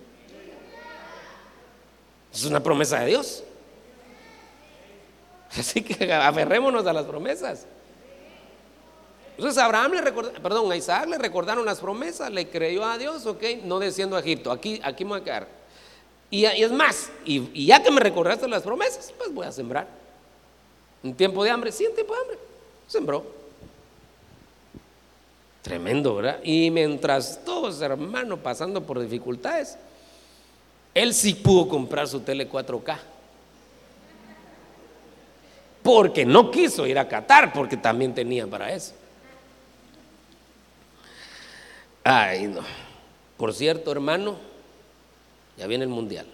Speaker 2: Es una promesa de Dios. [laughs] Así que aferrémonos a las promesas. Entonces Abraham le recordó, perdón, a Isaac le recordaron las promesas, le creyó a Dios, ok, no desciendo a Egipto, aquí, aquí me voy a quedar. Y, es más, y, ya que me recordaste las promesas, pues voy a sembrar. En tiempo de hambre, sí, en tiempo de hambre, sembró. Tremendo, ¿verdad? Y mientras todos, hermano, pasando por dificultades, él sí pudo comprar su tele 4K. Porque no quiso ir a Qatar, porque también tenía para eso. Ay, no. Por cierto, hermano, ya viene el mundial.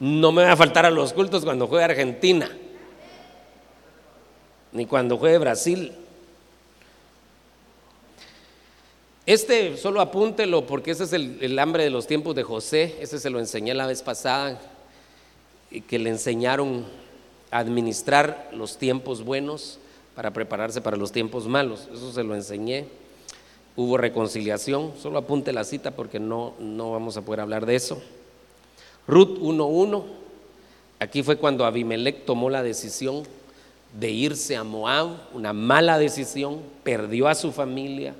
Speaker 2: No me va a faltar a los cultos cuando juegue Argentina, ni cuando juegue Brasil. Este solo apúntelo porque ese es el, hambre de los tiempos de José, ese se lo enseñé la vez pasada, que le enseñaron a administrar los tiempos buenos para prepararse para los tiempos malos, eso se lo enseñé. Hubo reconciliación, solo apunte la cita porque no, no vamos a poder hablar de eso. Ruth 1.1, aquí fue cuando Abimelech tomó la decisión de irse a Moab, una mala decisión, perdió a su familia,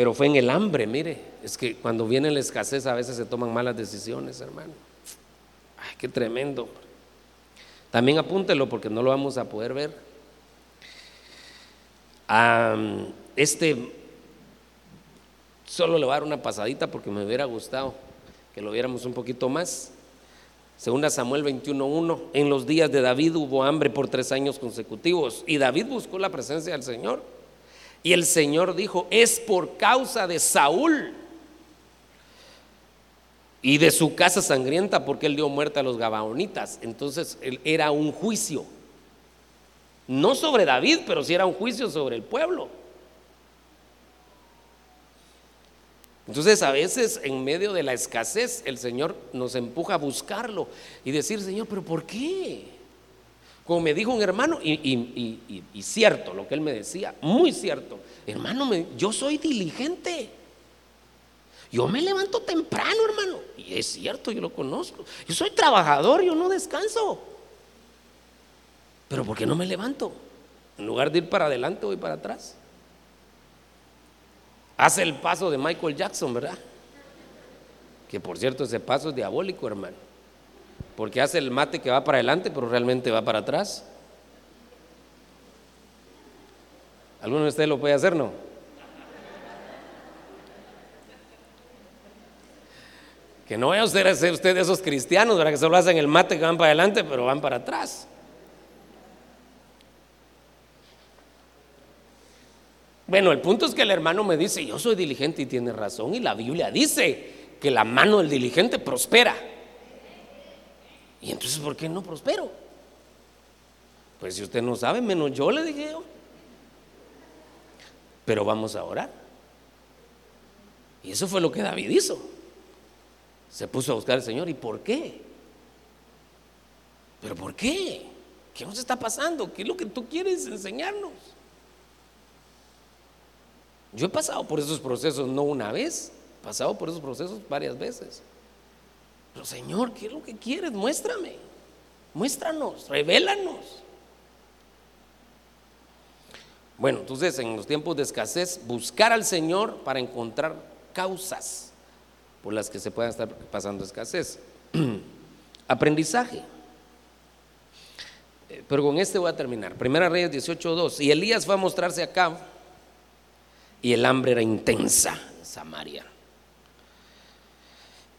Speaker 2: pero fue en el hambre, mire, es que cuando viene la escasez a veces se toman malas decisiones, hermano. Ay, qué tremendo. También apúntelo porque no lo vamos a poder ver. este, solo le voy a dar una pasadita porque me hubiera gustado que lo viéramos un poquito más. Segunda Samuel 21.1, en los días de David hubo hambre por tres años consecutivos y David buscó la presencia del Señor. Y el Señor dijo, es por causa de Saúl y de su casa sangrienta porque él dio muerte a los gabaonitas. Entonces era un juicio, no sobre David, pero sí era un juicio sobre el pueblo. Entonces a veces en medio de la escasez el Señor nos empuja a buscarlo y decir, Señor, pero ¿por qué? Como me dijo un hermano, y, cierto lo que él me decía, muy cierto, hermano, yo soy diligente. Yo me levanto temprano, hermano. Y es cierto, yo lo conozco. Yo soy trabajador, yo no descanso. Pero ¿por qué no me levanto? En lugar de ir para adelante, voy para atrás. Hace el paso de Michael Jackson, ¿verdad? Que por cierto ese paso es diabólico, hermano. Porque hace el mate que va para adelante, pero realmente va para atrás. ¿Alguno de ustedes lo puede hacer, no? Que no vaya a ser usted de esos cristianos, ¿verdad? Que solo hacen el mate que van para adelante, pero van para atrás. Bueno, el punto es que el hermano me dice, yo soy diligente y tiene razón, y la Biblia dice que la mano del diligente prospera. Y entonces, ¿por qué no prospero? Pues si usted no sabe, menos yo le dije. Pero vamos a orar. Y eso fue lo que David hizo. Se puso a buscar al Señor. ¿Y por qué? ¿Pero por qué? ¿Qué nos está pasando? ¿Qué es lo que tú quieres enseñarnos? Yo he pasado por esos procesos no una vez, he pasado por esos procesos varias veces. Señor, ¿qué es lo que quieres? Muéstrame, muéstranos, revélanos. Bueno, entonces en los tiempos de escasez, buscar al Señor para encontrar causas por las que se pueda estar pasando escasez. [clears throat] Aprendizaje. Eh, pero con este voy a terminar. Primera Reyes 18.2. Y Elías fue a mostrarse acá y el hambre era intensa en Samaria.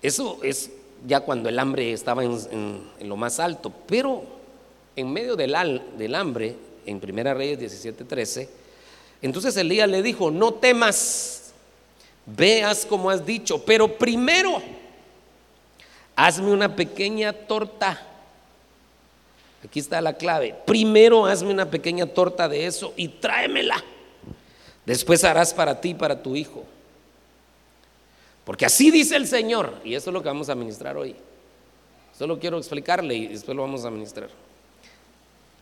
Speaker 2: Eso es ya cuando el hambre estaba en, lo más alto, pero en medio del, del hambre, en Primera Reyes 17.13, entonces Elías le dijo, no temas, veas como has dicho, pero primero hazme una pequeña torta. Aquí está la clave. Primero hazme una pequeña torta de eso y tráemela. Después harás para ti y para tu hijo. Porque así dice el Señor. Y eso es lo que vamos a ministrar hoy. Solo quiero explicarle y después lo vamos a ministrar.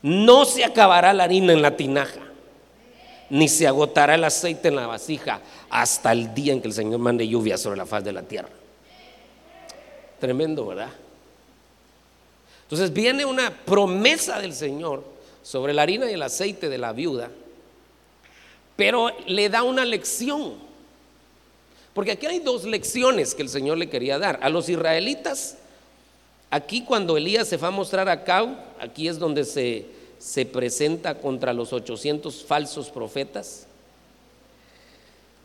Speaker 2: No se acabará la harina en la tinaja, ni se agotará el aceite en la vasija hasta el día en que el Señor mande lluvia sobre la faz de la tierra. Tremendo, ¿verdad? Entonces viene una promesa del Señor sobre la harina y el aceite de la viuda, pero le da una lección. Porque aquí hay dos lecciones que el Señor le quería dar. A los israelitas, aquí cuando Elías se va a mostrar a Cau, aquí es donde se, se presenta contra los 800 falsos profetas.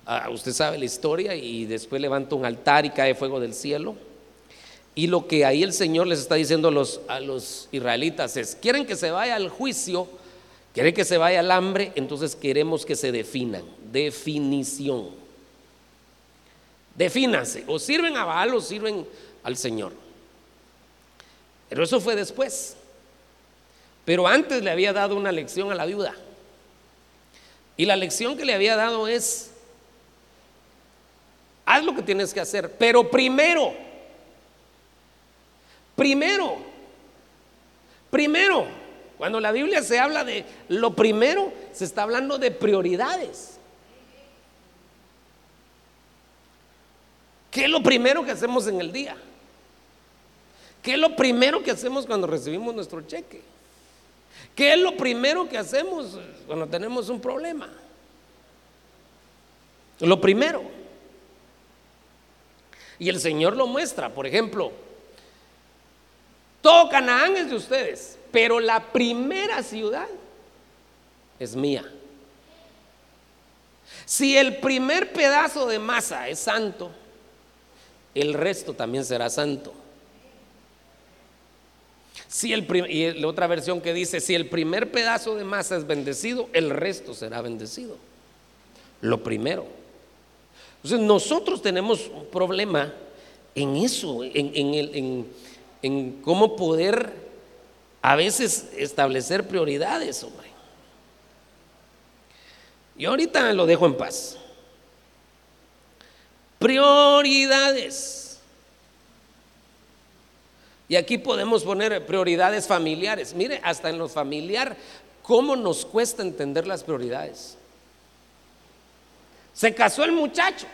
Speaker 2: Ah, usted sabe la historia y después levanta un altar y cae fuego del cielo. Y lo que ahí el Señor les está diciendo a los, a los israelitas es, quieren que se vaya al juicio, quieren que se vaya al hambre, entonces queremos que se definan. Definición. Defínanse, o sirven a Baal o sirven al Señor. Pero eso fue después. Pero antes le había dado una lección a la viuda. Y la lección que le había dado es, haz lo que tienes que hacer, pero primero Primero, primero, cuando la Biblia se habla de lo primero, se está hablando de prioridades. ¿Qué es lo primero que hacemos en el día? ¿Qué es lo primero que hacemos cuando recibimos nuestro cheque? ¿Qué es lo primero que hacemos cuando tenemos un problema? Lo primero. Y el Señor lo muestra, por ejemplo, todo Canaán es de ustedes, pero la primera ciudad es mía. Si el primer pedazo de masa es santo, el resto también será santo. El y la otra versión que dice, si el primer pedazo de masa es bendecido, el resto será bendecido. Lo primero. Entonces nosotros tenemos un problema en eso, en, en en cómo poder a veces establecer prioridades, hombre. Y ahorita lo dejo en paz. Prioridades. Y aquí podemos poner prioridades familiares. Mire, hasta en lo familiar, ¿cómo nos cuesta entender las prioridades? Se casó el muchacho.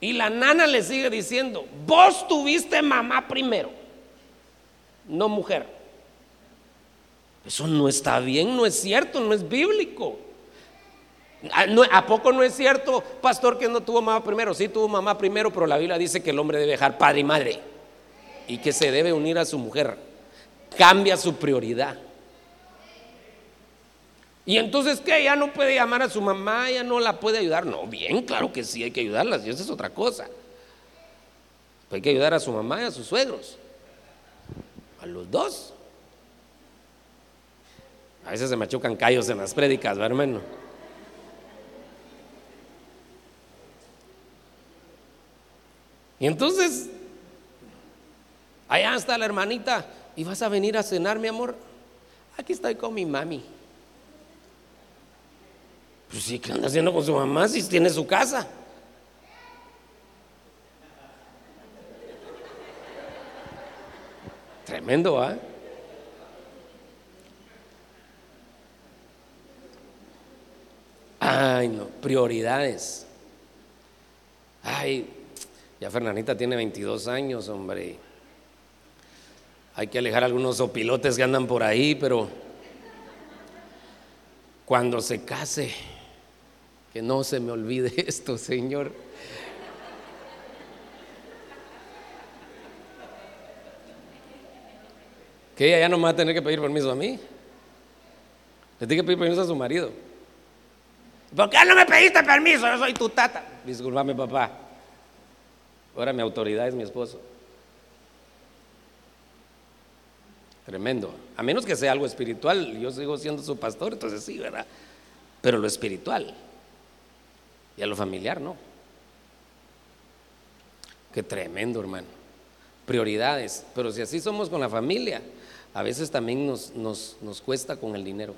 Speaker 2: Y la nana le sigue diciendo, vos tuviste mamá primero, no mujer. Eso no está bien, no es cierto, no es bíblico. Ah, ¿A poco no es cierto, pastor, que no tuvo mamá primero? Sí tuvo mamá primero, pero la Biblia dice que el hombre debe dejar padre y madre y que se debe unir a su mujer. Cambia su prioridad. Y entonces, ¿qué? Ya no puede llamar a su mamá, ya no la puede ayudar. No, bien, claro que sí, hay que ayudarlas, y eso es otra cosa. hay que ayudar a su mamá y a sus suegros. A los dos. A veces se me chocan callos en las prédicas, ¿verdad, hermano? Y entonces, allá está la hermanita, ¿y vas a venir a cenar, mi amor? Aquí estoy con mi mami. Pues sí, ¿qué anda haciendo con su mamá si tiene su casa? Tremendo, ¿ah? Ay, no, prioridades. Ay, ya Fernanita tiene 22 años, hombre. Hay que alejar a algunos opilotes que andan por ahí, pero cuando se case, que no se me olvide [laughs] esto, Señor. Que ella ya no me va a tener que pedir permiso a mí. Le tiene que pedir permiso a su marido. ¿Por qué no me pediste permiso? Yo soy tu tata. Disculpame, papá. Ahora mi autoridad es mi esposo. Tremendo. A menos que sea algo espiritual, yo sigo siendo su pastor, entonces sí, ¿verdad? Pero lo espiritual y a lo familiar, no. Qué tremendo, hermano. Prioridades. Pero si así somos con la familia, a veces también nos, nos, nos cuesta con el dinero.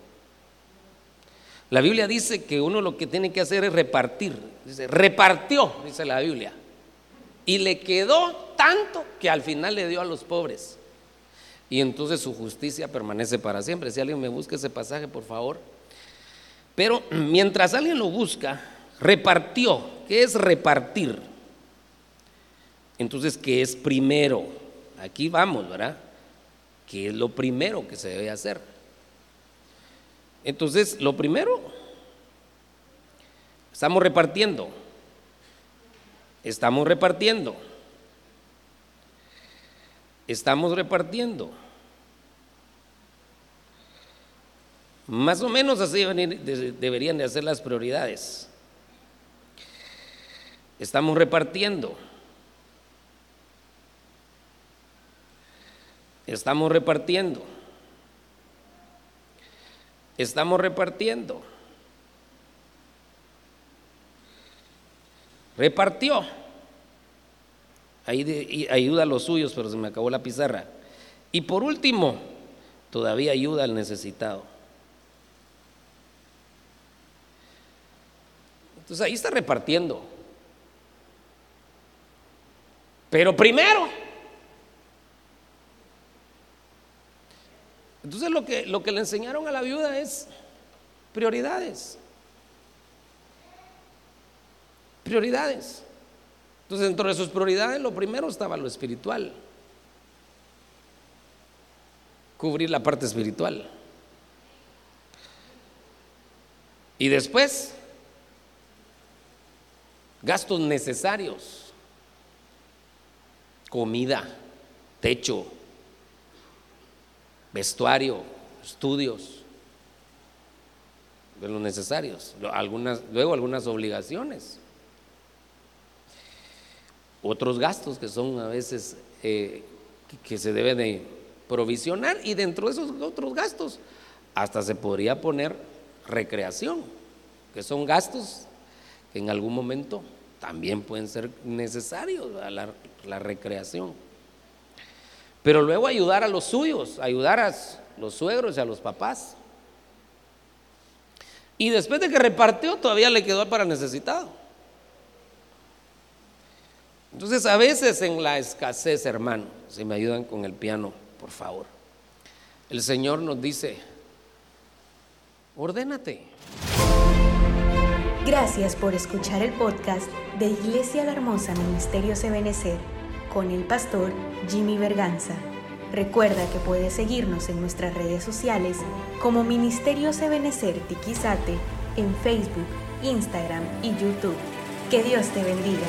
Speaker 2: La Biblia dice que uno lo que tiene que hacer es repartir. Dice, repartió, dice la Biblia. Y le quedó tanto que al final le dio a los pobres. Y entonces su justicia permanece para siempre. Si alguien me busca ese pasaje, por favor. Pero mientras alguien lo busca, repartió. ¿Qué es repartir? Entonces, ¿qué es primero? Aquí vamos, ¿verdad? ¿Qué es lo primero que se debe hacer? Entonces, lo primero, estamos repartiendo. Estamos repartiendo. Estamos repartiendo. Más o menos así deberían de hacer las prioridades. Estamos repartiendo. Estamos repartiendo. Estamos repartiendo. Repartió. Ahí ayuda a los suyos, pero se me acabó la pizarra. Y por último, todavía ayuda al necesitado. Entonces ahí está repartiendo. Pero primero, entonces lo que, lo que le enseñaron a la viuda es prioridades. Prioridades. Entonces dentro de sus prioridades lo primero estaba lo espiritual. Cubrir la parte espiritual. Y después gastos necesarios, comida, techo, vestuario, estudios, de los necesarios, algunas, luego algunas obligaciones, otros gastos que son a veces eh, que se deben de provisionar y dentro de esos otros gastos hasta se podría poner recreación, que son gastos que en algún momento también pueden ser necesarios la, la recreación. Pero luego ayudar a los suyos, ayudar a los suegros y a los papás. Y después de que repartió, todavía le quedó para necesitado. Entonces, a veces en la escasez, hermano, si me ayudan con el piano, por favor, el Señor nos dice, ordénate.
Speaker 1: Gracias por escuchar el podcast de Iglesia La Hermosa Ministerio Ebenecer con el pastor Jimmy Berganza. Recuerda que puedes seguirnos en nuestras redes sociales como Ministerio Ebenecer Tiquizate en Facebook, Instagram y YouTube. Que Dios te bendiga.